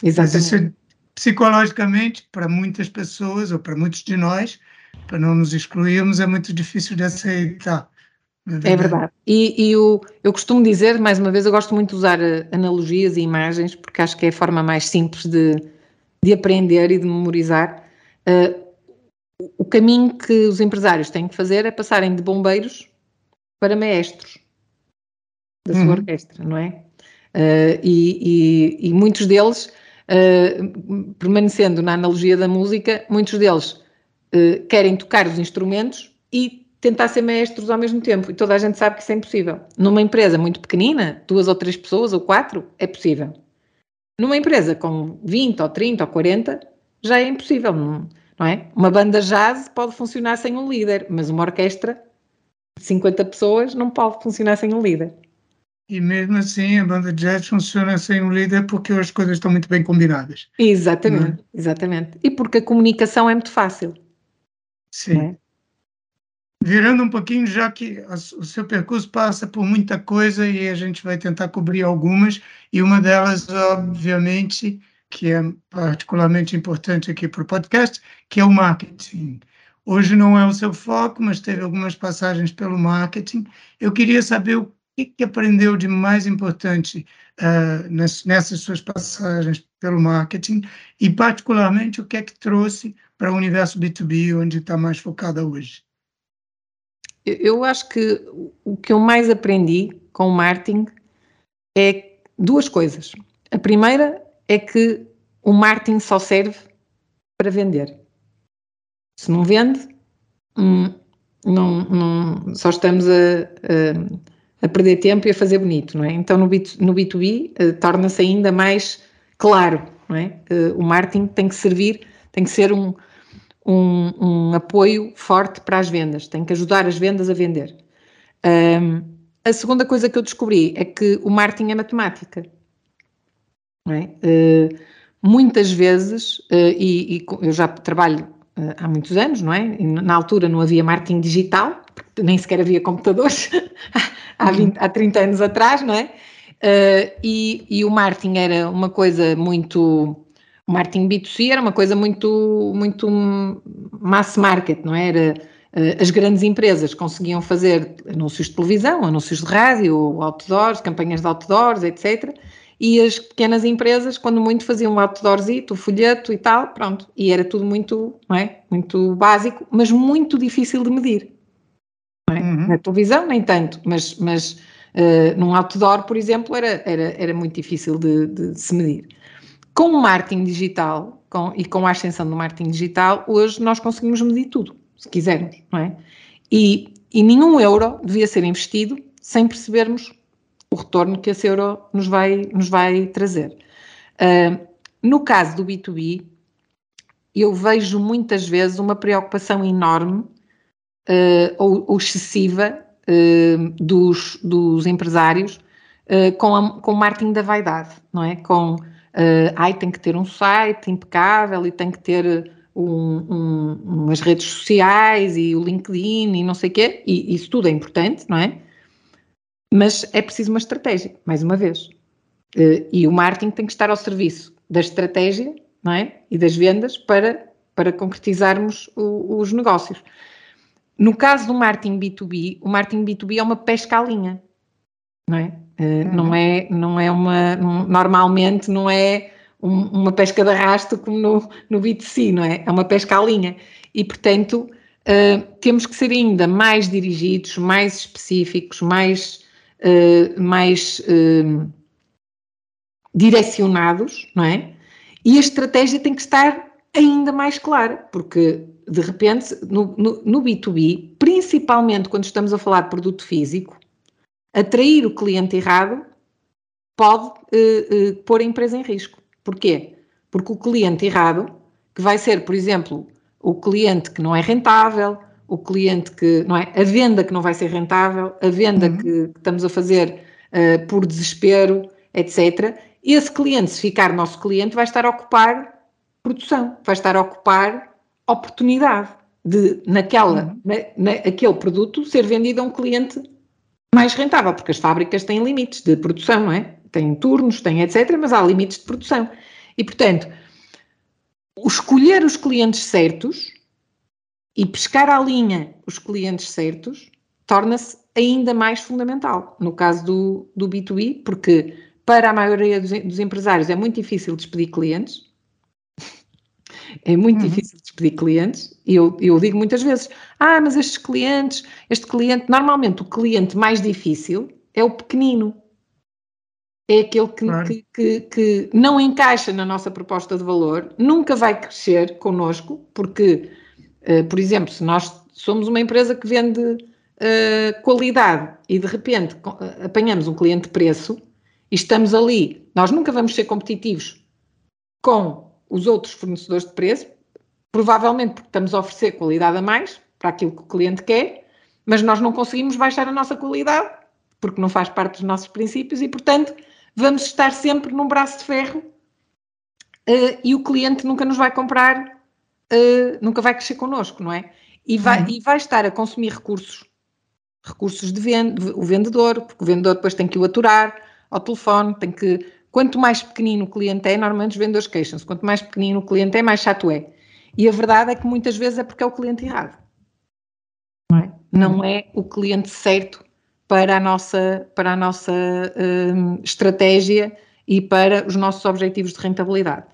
Exatamente. Mas isso, psicologicamente, para muitas pessoas, ou para muitos de nós, para não nos excluirmos, é muito difícil de aceitar. É verdade. É verdade. E, e eu, eu costumo dizer, mais uma vez, eu gosto muito de usar eh, analogias e imagens, porque acho que é a forma mais simples de, de aprender e de memorizar. Uh, o caminho que os empresários têm que fazer é passarem de bombeiros para maestros da sua uhum. orquestra, não é? Uh, e, e, e, muitos deles uh, permanecendo na analogia da música, muitos deles uh, querem tocar os instrumentos e tentar ser maestros ao mesmo tempo. E toda a gente sabe que isso é impossível. Numa empresa muito pequenina, duas ou três pessoas ou quatro, é possível. Numa empresa com 20 ou 30 ou 40, já é impossível, não é? Uma banda jazz pode funcionar sem um líder, mas uma orquestra de 50 pessoas não pode funcionar sem um líder. E mesmo assim, a banda de jazz funciona sem um líder porque as coisas estão muito bem combinadas. Exatamente, é? exatamente. E porque a comunicação é muito fácil. Sim. É? Virando um pouquinho, já que o seu percurso passa por muita coisa e a gente vai tentar cobrir algumas, e uma delas, obviamente, que é particularmente importante aqui para o podcast, que é o marketing. Hoje não é o seu foco, mas teve algumas passagens pelo marketing. Eu queria saber o que, que aprendeu de mais importante uh, nessas suas passagens pelo marketing e, particularmente, o que é que trouxe para o universo B2B, onde está mais focada hoje. Eu acho que o que eu mais aprendi com o marketing é duas coisas. A primeira é que o marketing só serve para vender. Se não vende, hum, não, não, só estamos a, a, a, perder tempo e a fazer bonito, não é? Então no, B, no B2B uh, eh, torna-se ainda mais claro, não é? Uh, o marketing tem que servir, tem que ser um, um, um, apoio forte para as vendas, tem que ajudar as vendas a vender. Um, a segunda coisa que eu descobri é que o marketing é matemática. É? Uh, muitas vezes, e, e, eu já trabalho há muitos anos, não é? Na altura não havia marketing digital, nem sequer havia computadores, [laughs] há, 20, há 30 anos atrás, não é? E, e, o marketing era uma coisa muito. O marketing B2C era uma coisa muito, muito mass market, não é? Era as grandes empresas conseguiam fazer anúncios de televisão, anúncios de rádio, outdoors, campanhas de outdoors, etc e as pequenas empresas, quando muito, faziam um outdoorzito, o folheto e tal, pronto. E era tudo muito, não é? Muito básico, mas muito difícil de medir. É? Uhum. Na televisão, nem tanto, mas, mas uh, num outdoor, por exemplo, era, era, era muito difícil de, de se medir. Com o marketing digital com, e com a ascensão do marketing digital, hoje nós conseguimos medir tudo, se quisermos, não é? E, e nenhum euro devia ser investido sem percebermos o retorno que esse euro nos vai, nos vai trazer. Uh, no caso do B2B, eu vejo muitas vezes uma preocupação enorme uh, ou, ou, excessiva uh, dos, dos empresários com, a, com o marketing da vaidade, não é? Com, ai, tem que ter um site impecável e tem que ter um, um, umas redes sociais e o LinkedIn e não sei o quê, e isso tudo é importante, não é? Mas é preciso uma estratégia, mais uma vez. E o marketing tem que estar ao serviço da estratégia não é? e das vendas para, para concretizarmos o, os negócios. No caso do marketing B2B, o marketing B2B é uma pesca à linha, não é? Eh, uhum. Não é, não é uma, normalmente não é um, uma pesca de arrasto como no, no B2C, não é? É uma pesca à linha. E, portanto, uh, temos que ser ainda mais dirigidos, mais específicos, mais uh, mais uh, direcionados, não é? E a estratégia tem que estar ainda mais clara, porque de repente no, no, no B2B, principalmente quando estamos a falar de produto físico, atrair o cliente errado pode uh, pôr a empresa em risco. Porquê? Porque o cliente errado, que vai ser, por exemplo, o cliente que não é rentável, o cliente que, não é? A venda que não vai ser rentável, a venda uhum. que, que, estamos a fazer uh, por desespero, etc. Esse cliente, se ficar nosso cliente, vai estar a ocupar produção, vai estar a ocupar oportunidade de, naquela, uhum. na, na, aquele produto ser vendido a um cliente mais rentável, porque as fábricas têm limites de produção, não é? Têm turnos, têm etc., mas há limites de produção. E, portanto, escolher os clientes certos e pescar à linha os clientes certos torna-se ainda mais fundamental no caso do, do B2B, porque para a maioria dos, dos empresários é muito difícil despedir clientes. É muito uhum. difícil despedir clientes. E eu, eu digo muitas vezes: ah, mas estes clientes, este cliente, normalmente o cliente mais difícil é o pequenino. É aquele que, claro. que, que, que não encaixa na nossa proposta de valor, nunca vai crescer connosco, porque eh, por exemplo, se nós somos uma empresa que vende uh, qualidade e de repente apanhamos um cliente de preço e estamos ali, nós nunca vamos ser competitivos com os outros fornecedores de preço, provavelmente porque estamos a oferecer qualidade a mais para aquilo que o cliente quer, mas nós não conseguimos baixar a nossa qualidade porque não faz parte dos nossos princípios e, portanto, vamos estar sempre num braço de ferro uh, e o cliente nunca nos vai comprar, uh, nunca vai crescer connosco, não é? E vai, uhum. e vai estar a consumir recursos, recursos de venda, o vendedor, porque o vendedor depois tem que o aturar ao telefone, tem que. Quanto mais pequenino o cliente é, normalmente os vendedores queixam-se, quanto mais pequenino o cliente é, mais chato é. E a verdade é que muitas vezes é porque é o cliente errado. Não é, não é o cliente certo para a nossa, para a nossa um, estratégia e para os nossos objetivos de rentabilidade.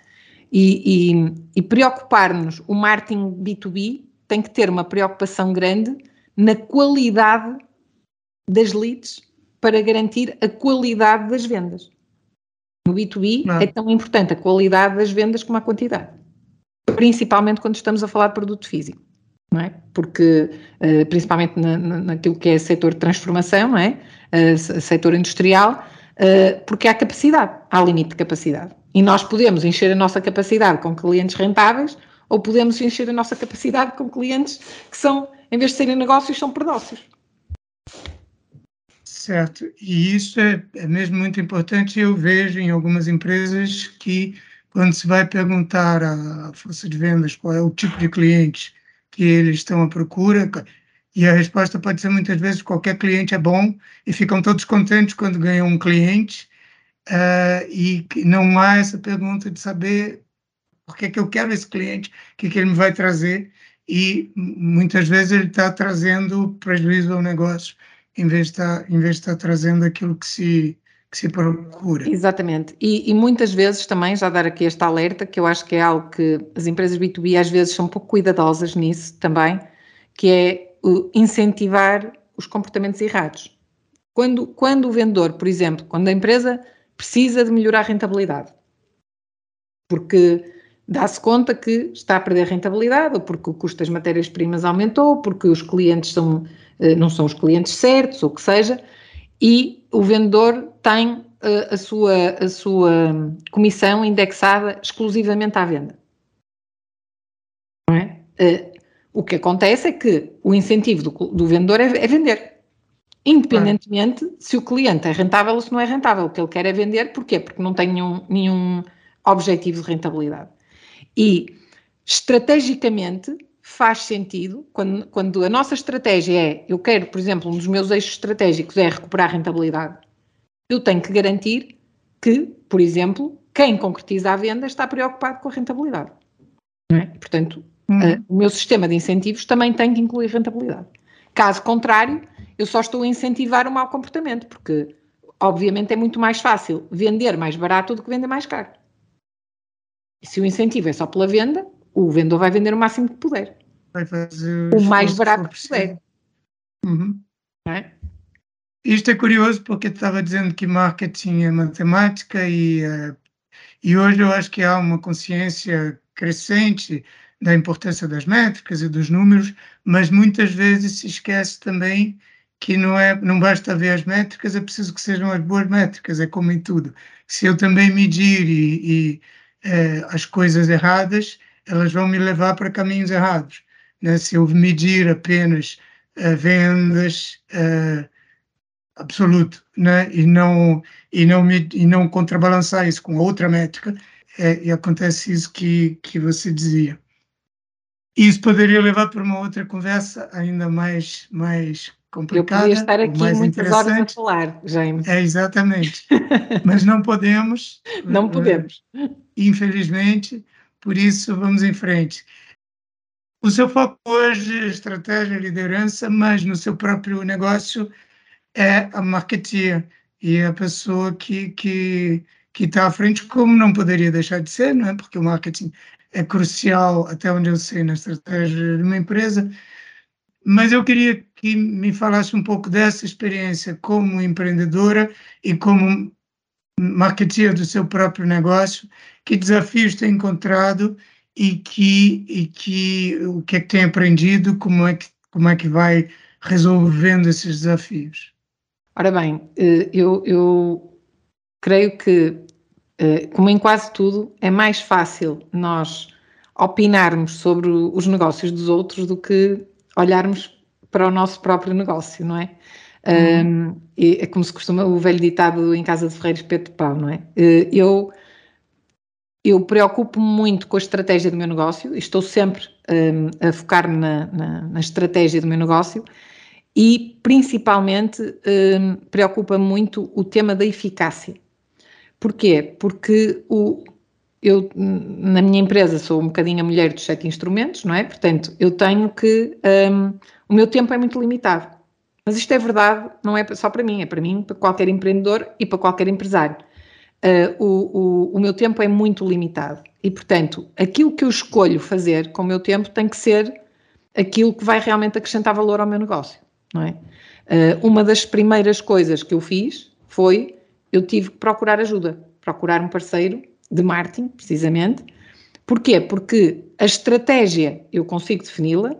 E, e, e preocupar-nos, o marketing B2B tem que ter uma preocupação grande na qualidade das leads para garantir a qualidade das vendas. No B2B Não. é tão importante a qualidade das vendas como a quantidade. Principalmente quando estamos a falar de produto físico. Não é? Porque, uh, principalmente na, na, naquilo que é setor de transformação, não é? Uh, setor industrial, uh, porque há capacidade, há limite de capacidade. E nós podemos encher a nossa capacidade com clientes rentáveis ou podemos encher a nossa capacidade com clientes que são, em vez de serem negócios, são predócios. Certo, e isso é, é mesmo muito importante. Eu vejo em algumas empresas que, quando se vai perguntar à força de vendas qual é o tipo de cliente que eles estão à procura, e a resposta pode ser muitas vezes qualquer cliente é bom, e ficam todos contentes quando ganham um cliente, uh, e não há essa pergunta de saber por que, que eu quero esse cliente, o que, que ele me vai trazer, e muitas vezes ele está trazendo prejuízo ao negócio em vez de estar, em vez de estar trazendo aquilo que se, que se procura. Exatamente. E, e, muitas vezes também, já dar aqui esta alerta, que eu acho que é algo que as empresas B2B às vezes são um pouco cuidadosas nisso também, que é incentivar os comportamentos errados. Quando, quando o vendedor, por exemplo, quando a empresa precisa de melhorar a rentabilidade, porque dá-se conta que está a perder rentabilidade, ou porque o custo das matérias-primas aumentou, porque os clientes são eh, não são os clientes certos, ou o que seja, e o vendedor tem eh, a sua, a sua comissão indexada exclusivamente à venda. Não é? Eh, o que acontece é que o incentivo do, do vendedor é, é, vender. Independentemente se o cliente é rentável ou se não é rentável. O que ele quer é vender, porquê? Porque não tem nenhum, nenhum objetivo de rentabilidade. E, estrategicamente, faz sentido quando, quando a nossa estratégia é, eu quero, por exemplo, um dos meus eixos estratégicos é recuperar a rentabilidade, eu tenho que garantir que, por exemplo, quem concretiza a venda está preocupado com a rentabilidade. É? Portanto, uhum. uh, o meu sistema de incentivos também tem que incluir rentabilidade. Caso contrário, eu só estou a incentivar o mau comportamento, porque, obviamente, é muito mais fácil vender mais barato do que vender mais caro. Se o incentivo é só pela venda, o vendedor vai vender o máximo que puder. Vai fazer o mais barato que puder. Uhum. É? Isto é curioso porque estava dizendo que marketing é matemática e, uh, e hoje eu acho que há uma consciência crescente da importância das métricas e dos números, mas muitas vezes se esquece também que não é não basta ver as métricas, é preciso que sejam as boas métricas, é como em tudo. Se eu também medir e, e uh, as coisas erradas, elas vão me levar para caminhos errados. Né? Se eu medir apenas uh, vendas uh, absoluto, né? e não e não me, e não contrabalançar isso com outra métrica, é, e acontece isso que que você dizia. Isso poderia levar para uma outra conversa ainda mais mais complicada. Eu podia estar aqui mais muitas horas a falar, James. É, exatamente. [laughs] Mas não podemos. Não podemos. Infelizmente, por isso, vamos em frente. O seu foco hoje é estratégia, liderança, mas no seu próprio negócio é a marketeer e a pessoa que que que está à frente, como não poderia deixar de ser, não é? Porque o marketing é crucial, até onde eu sei, na estratégia de uma empresa. Mas eu queria que me falasse um pouco dessa experiência como empreendedora e como marketeer do seu próprio negócio que desafios tem encontrado e que, e que o que é que tem aprendido, como é que, como é que vai resolvendo esses desafios? Ora bem, eh, eu, eu creio que, eh, como em quase tudo, é mais fácil nós opinarmos sobre os negócios dos outros do que olharmos para o nosso próprio negócio, não é? Uhum. Um, é como se costuma o velho ditado em casa de ferreiros espeto de pau, não é? Uh, eu, eu preocupo-me muito com a estratégia do meu negócio, estou sempre um, a focar-me na, na, na, estratégia do meu negócio e principalmente um, preocupa-me muito o tema da eficácia. Porquê? Porque o, eu, na minha empresa, sou um bocadinho a mulher dos sete instrumentos, não é? Portanto, eu tenho que. Um, o meu tempo é muito limitado. Mas isto é verdade, não é só para mim, é para mim, para qualquer empreendedor e para qualquer empresário. Uh, o, o, o, meu tempo é muito limitado e, portanto, aquilo que eu escolho fazer com o meu tempo tem que ser aquilo que vai realmente acrescentar valor ao meu negócio, não é? Uh, uma das primeiras coisas que eu fiz foi eu tive que procurar ajuda, procurar um parceiro de marketing, precisamente. Porquê? Porque a estratégia eu consigo defini-la,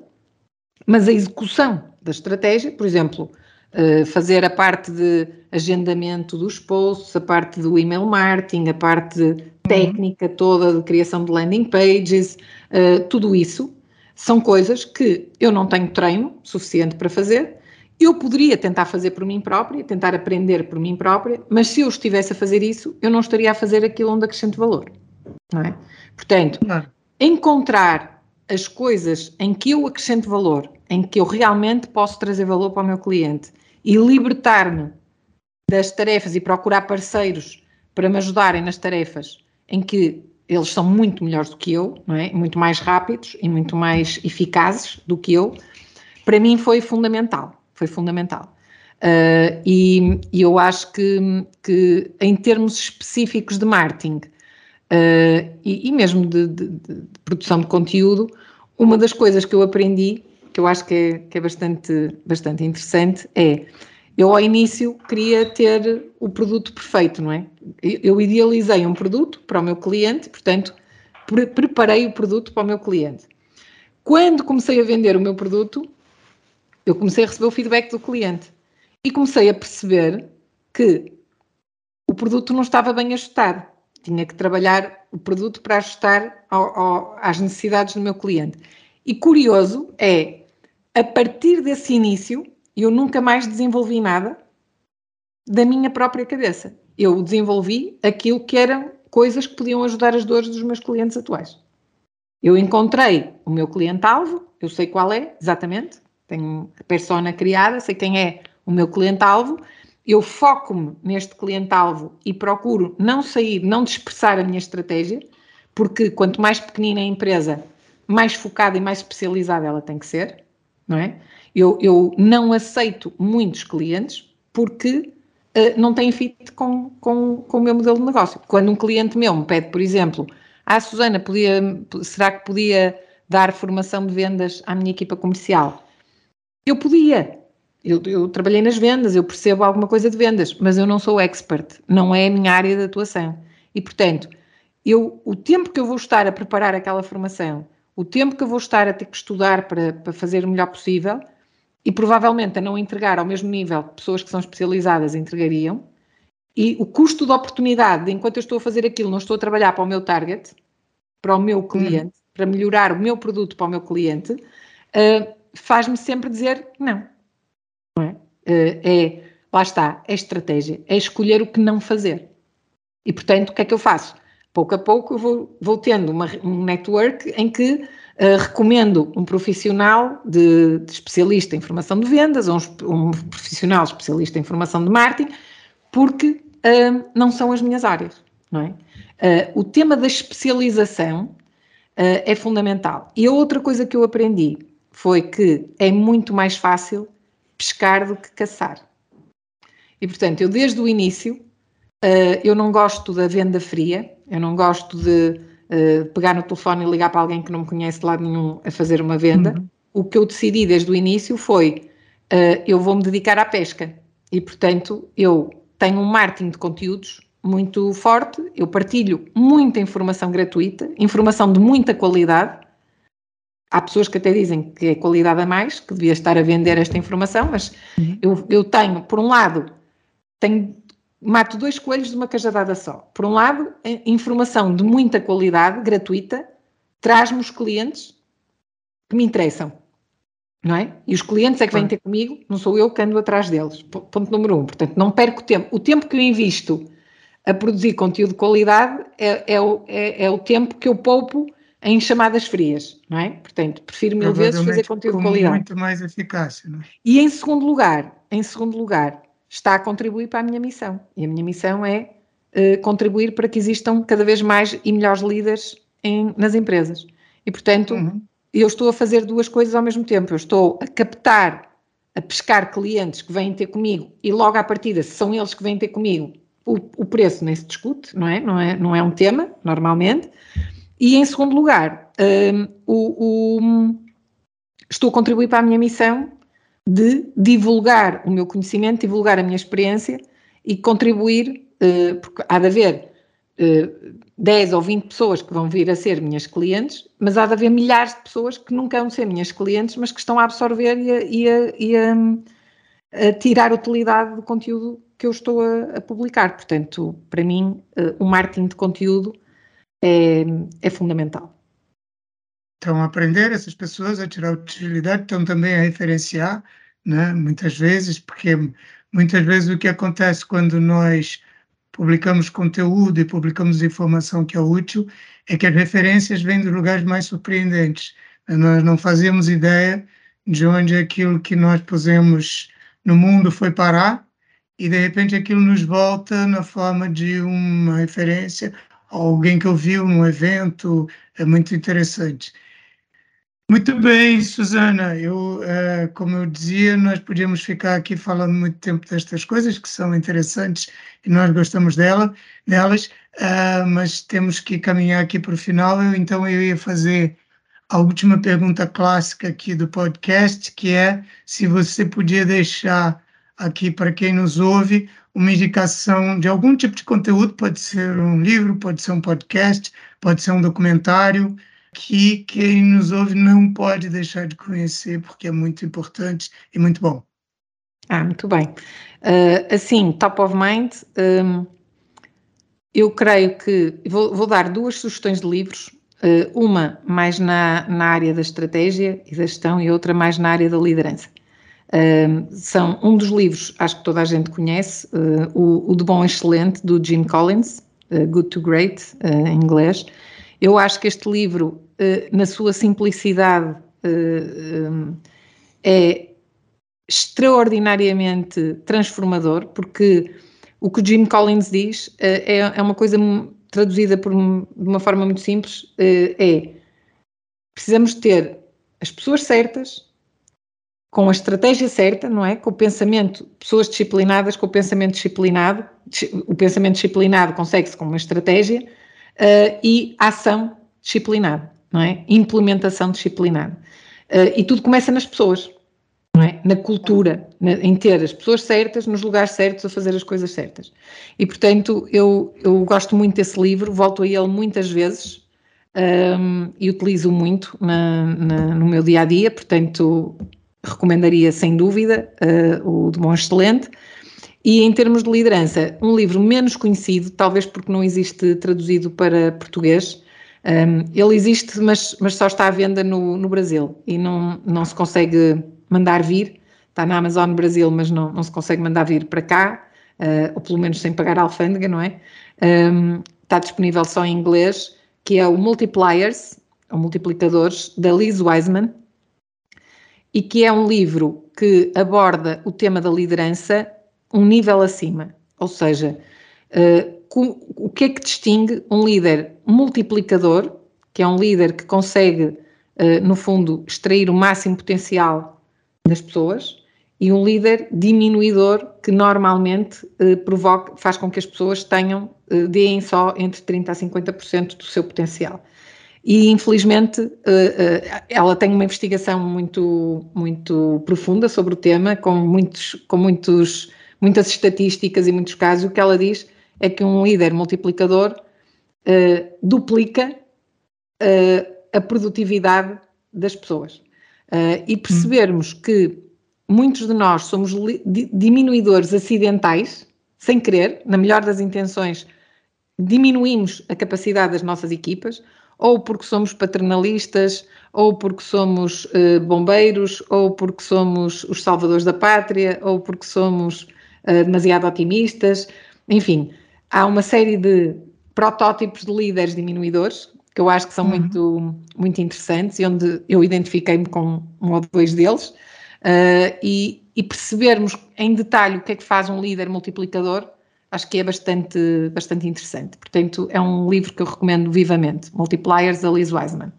mas a execução da estratégia, por exemplo, eh, fazer a parte de agendamento dos posts, a parte do email marketing, a parte uhum. técnica toda de criação de landing pages, eh, tudo isso são coisas que eu não tenho treino suficiente para fazer eu poderia tentar fazer por mim própria, tentar aprender por mim própria, mas se eu estivesse a fazer isso, eu não estaria a fazer aquilo onde acrescento valor. Não é? Portanto, não. encontrar as coisas em que eu acrescento valor, em que eu realmente posso trazer valor para o meu cliente e libertar-me das tarefas e procurar parceiros para me ajudarem nas tarefas em que eles são muito melhores do que eu, não é? muito mais rápidos e muito mais eficazes do que eu, para mim foi fundamental foi fundamental. Uh, e, e, eu acho que, que, em termos específicos de marketing uh, e, e, mesmo de, de, de, produção de conteúdo, uma das coisas que eu aprendi, que eu acho que é, que é bastante, bastante interessante, é eu ao início queria ter o produto perfeito, não é? Eu idealizei um produto para o meu cliente, portanto, pre preparei o produto para o meu cliente. Quando comecei a vender o meu produto, eu comecei a receber o feedback do cliente e comecei a perceber que o produto não estava bem ajustado. Tinha que trabalhar o produto para ajustar ao, ao, às necessidades do meu cliente. E curioso é, a partir desse início, eu nunca mais desenvolvi nada da minha própria cabeça. Eu desenvolvi aquilo que eram coisas que podiam ajudar as dores dos meus clientes atuais. Eu encontrei o meu cliente-alvo, eu sei qual é exatamente, tenho a persona criada, sei quem é o meu cliente-alvo, eu foco-me neste cliente-alvo e procuro não sair, não dispersar a minha estratégia, porque quanto mais pequenina a empresa, mais focada e mais especializada ela tem que ser, não é? Eu, eu não aceito muitos clientes porque uh, não têm fit com, com, com o meu modelo de negócio. Quando um cliente meu me pede, por exemplo, ah, Susana, podia, será que podia dar formação de vendas à minha equipa comercial? Eu podia. Eu, eu, trabalhei nas vendas, eu percebo alguma coisa de vendas, mas eu não sou expert, não é a minha área de atuação. E, portanto, eu, o tempo que eu vou estar a preparar aquela formação, o tempo que eu vou estar a ter que estudar para, para fazer o melhor possível, e provavelmente a não entregar ao mesmo nível que pessoas que são especializadas entregariam, e o custo de oportunidade, de, enquanto eu estou a fazer aquilo, não estou a trabalhar para o meu target, para o meu cliente, uhum. para melhorar o meu produto para o meu cliente, uh, faz-me sempre dizer não. não é? Eh, é, lá está, é estratégia, é escolher o que não fazer. E, portanto, o que é que eu faço? Pouco a pouco eu vou, vou tendo uma, um network em que uh, recomendo um profissional de, de, especialista em formação de vendas ou um, um, profissional especialista em formação de marketing, porque uh, não são as minhas áreas, não é? Uh, o tema da especialização é fundamental. E a outra coisa que eu aprendi foi que é muito mais fácil pescar do que caçar. E, portanto, eu desde o início, eu não gosto da venda fria, eu não gosto de uh, pegar no telefone e ligar para alguém que não me conhece de lado nenhum a fazer uma venda. Uhum. O que eu decidi desde o início foi, uh, eu vou-me dedicar à pesca. E, portanto, eu tenho um marketing de conteúdos muito forte, eu partilho muita informação gratuita, informação de muita qualidade, Há pessoas que até dizem que é qualidade a mais, que devia estar a vender esta informação, mas uhum. eu, eu tenho, por um lado, tenho, mato dois coelhos de uma cajadada só. Por um lado, informação de muita qualidade, gratuita, traz-me os clientes que me interessam. não é? E os clientes é que vêm ter comigo, não sou eu que ando atrás deles. Ponto número um. Portanto, não perco tempo. O tempo que eu invisto a produzir conteúdo de qualidade é, é, o, é, é o tempo que eu poupo em chamadas frias, não é? Portanto, prefiro mil vezes fazer conteúdo de qualidade. muito mais eficácia, não é? E em segundo lugar, em segundo lugar, está a contribuir para a minha missão. E a minha missão é uh, contribuir para que existam cada vez mais e melhores líderes em, nas empresas. E, portanto, uhum. eu estou a fazer duas coisas ao mesmo tempo. Eu estou a captar, a pescar clientes que vêm ter comigo e logo à partida, se são eles que vêm ter comigo, o, o preço nem se discute, não é? Não é, não é um tema, normalmente. E em segundo lugar, um, o, o, estou a contribuir para a minha missão de divulgar o meu conhecimento, divulgar a minha experiência e contribuir, uh, porque há de haver uh, 10 ou 20 pessoas que vão vir a ser minhas clientes, mas há de haver milhares de pessoas que nunca vão ser minhas clientes, mas que estão a absorver e a, e a, e a, a tirar utilidade do conteúdo que eu estou a, publicar. Portanto, para mim, uh, o marketing de conteúdo é, é fundamental. Estão a aprender essas pessoas a tirar utilidade, estão também a referenciar, né? muitas vezes, porque muitas vezes o que acontece quando nós publicamos conteúdo e publicamos informação que é útil é que as referências vêm dos lugares mais surpreendentes. Nós não fazemos ideia de onde aquilo que nós pusemos no mundo foi parar e de repente aquilo nos volta na forma de uma referência alguém que ouviu num evento, é muito interessante. Muito bem, Susana. Eu, é, como eu dizia, nós podíamos ficar aqui falando muito tempo destas coisas que são interessantes e nós gostamos dela, delas, é, mas temos que caminhar aqui para o final. Então, eu ia fazer a última pergunta clássica aqui do podcast, que é se você podia deixar aqui para quem nos ouve uma indicação de algum tipo de conteúdo, pode ser um livro, pode ser um podcast, pode ser um documentário, que quem nos ouve não pode deixar de conhecer, porque é muito importante e muito bom. Ah, muito bem. Uh, assim, top of mind, um, eu creio que vou, vou, dar duas sugestões de livros, uh, uma mais na, na área da estratégia e da gestão e outra mais na área da liderança são um dos livros, acho que toda a gente conhece, uh, o, o, De Bom Excelente, do Jim Collins, Good to Great, em inglês. Eu acho que este livro, na sua simplicidade, um, é extraordinariamente transformador, porque o que o Jim Collins diz é, é uma coisa traduzida por, de uma forma muito simples, é precisamos ter as pessoas certas, com a estratégia certa, não é? Com o pensamento, pessoas disciplinadas com o pensamento disciplinado, o pensamento disciplinado consegue-se com uma estratégia uh, e ação disciplinada, não é? Implementação disciplinada. Uh, e tudo começa nas pessoas, não é? Na cultura, na, em ter as pessoas certas, nos lugares certos, a fazer as coisas certas. E, portanto, eu, eu gosto muito desse livro, volto a ele muitas vezes, um, ehm, e utilizo muito na, na, no meu dia a dia, portanto, recomendaria sem dúvida uh, o de Bom Excelente. E em termos de liderança, um livro menos conhecido, talvez porque não existe traduzido para português. Um, ele existe, mas, mas só está à venda no, no Brasil e não, não se consegue mandar vir. Está na Amazon Brasil, mas não, não se consegue mandar vir para cá, uh, ou pelo menos sem pagar a alfândega, não é? Um, está disponível só em inglês, que é o Multipliers, ou Multiplicadores, da Liz Wiseman, e que é um livro que aborda o tema da liderança um nível acima, ou seja, uh, o que é que distingue um líder multiplicador, que é um líder que consegue, uh, no fundo, extrair o máximo potencial das pessoas, e um líder diminuidor que normalmente uh, provoca, faz com que as pessoas tenham, deem só entre 30% a 50% do seu potencial. E infelizmente ela tem uma investigação muito, muito profunda sobre o tema, com, muitos, com muitos, muitas estatísticas e muitos casos. O que ela diz é que um líder multiplicador uh, duplica uh, a produtividade das pessoas. Uh, e percebermos que muitos de nós somos diminuidores acidentais, sem querer, na melhor das intenções, diminuímos a capacidade das nossas equipas ou porque somos paternalistas, ou porque somos uh, bombeiros, ou porque somos os salvadores da pátria, ou porque somos uh, demasiado otimistas. Enfim, há uma série de protótipos de líderes diminuidores que eu acho que são uhum. muito, muito interessantes e onde eu identifiquei-me com um ou dois deles. Uh, e, e, percebermos em detalhe o que é que faz um líder multiplicador, acho que é bastante, bastante interessante. Portanto, é um livro que eu recomendo vivamente, Multipliers, da Liz Wiseman.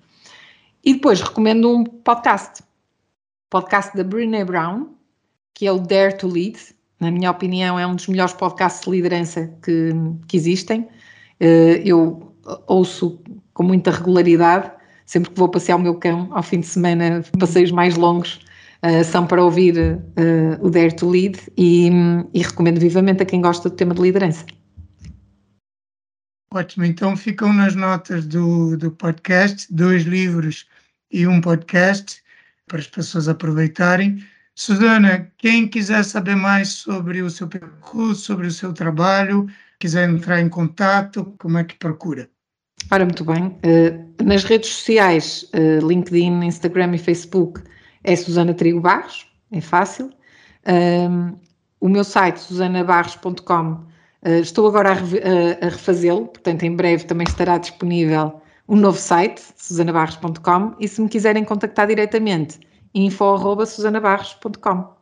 E depois recomendo um podcast, podcast da Brené Brown, que é o Dare to Lead. Na minha opinião, é um dos melhores podcasts de liderança que, que existem. Uh, eu ouço com muita regularidade, sempre que vou passear o meu cão ao fim de semana, passeios mais longos, uh, são para ouvir uh, o Dare to Lead e, e recomendo vivamente a quem gosta do tema de liderança. Ótimo, então ficam nas notas do, do podcast dois livros e um podcast para as pessoas aproveitarem. Susana, quem quiser saber mais sobre o seu percurso, sobre o seu trabalho, quiser entrar em contato, como é que procura? Ora, muito bem. Uh, nas redes sociais, uh, LinkedIn, Instagram e Facebook, é Susana Trigo Barros, é fácil. Um, o meu site, susanabarros.com, uh, eh, estou agora a, a, a refazê-lo, portanto, em breve também estará disponível um novo site, susanabarros.com, e se me quiserem contactar diretamente, info.susanabarros.com.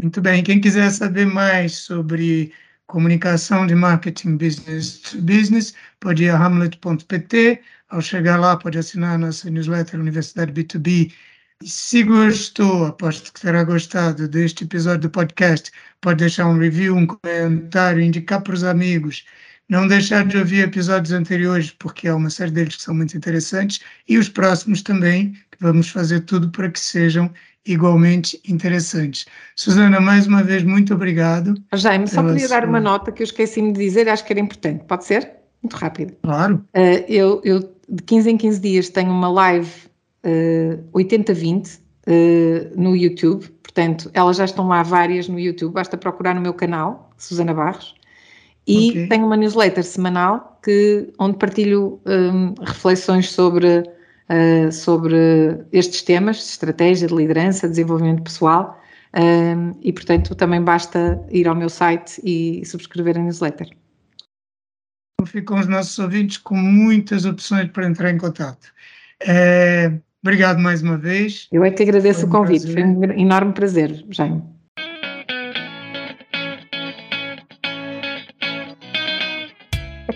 Muito bem, quem quiser saber mais sobre comunicação de marketing business to business, pode ir a hamlet.pt. Ao chegar lá, pode assinar nossa newsletter Universidade B2B. E se gostou, aposto que terá gostado deste episódio do podcast, pode deixar um review, um comentário, indicar para os amigos. Não deixar de ouvir episódios anteriores, porque há uma série deles que são muito interessantes, e os próximos também, que vamos fazer tudo para que sejam igualmente interessantes. Susana, mais uma vez, muito obrigado. Jaime, só podia sua... dar uma nota que eu esqueci-me de dizer, acho que era importante. Pode ser? Muito rápido. Claro. Uh, eu, eu, de 15 em 15 dias, tenho uma live uh, 80-20 uh, no YouTube. Portanto, elas já estão lá várias no YouTube. Basta procurar no meu canal, Susana Barros. E okay. tenho uma newsletter semanal que, onde partilho um, reflexões sobre uh, sobre estes temas, estratégia, de liderança, desenvolvimento pessoal. Uh, e, portanto, também basta ir ao meu site e subscrever a newsletter. Ficam os nossos ouvintes com muitas opções para entrar em contato. É, obrigado mais uma vez. Eu é que agradeço um o convite, prazer. foi um enorme prazer, Jaime.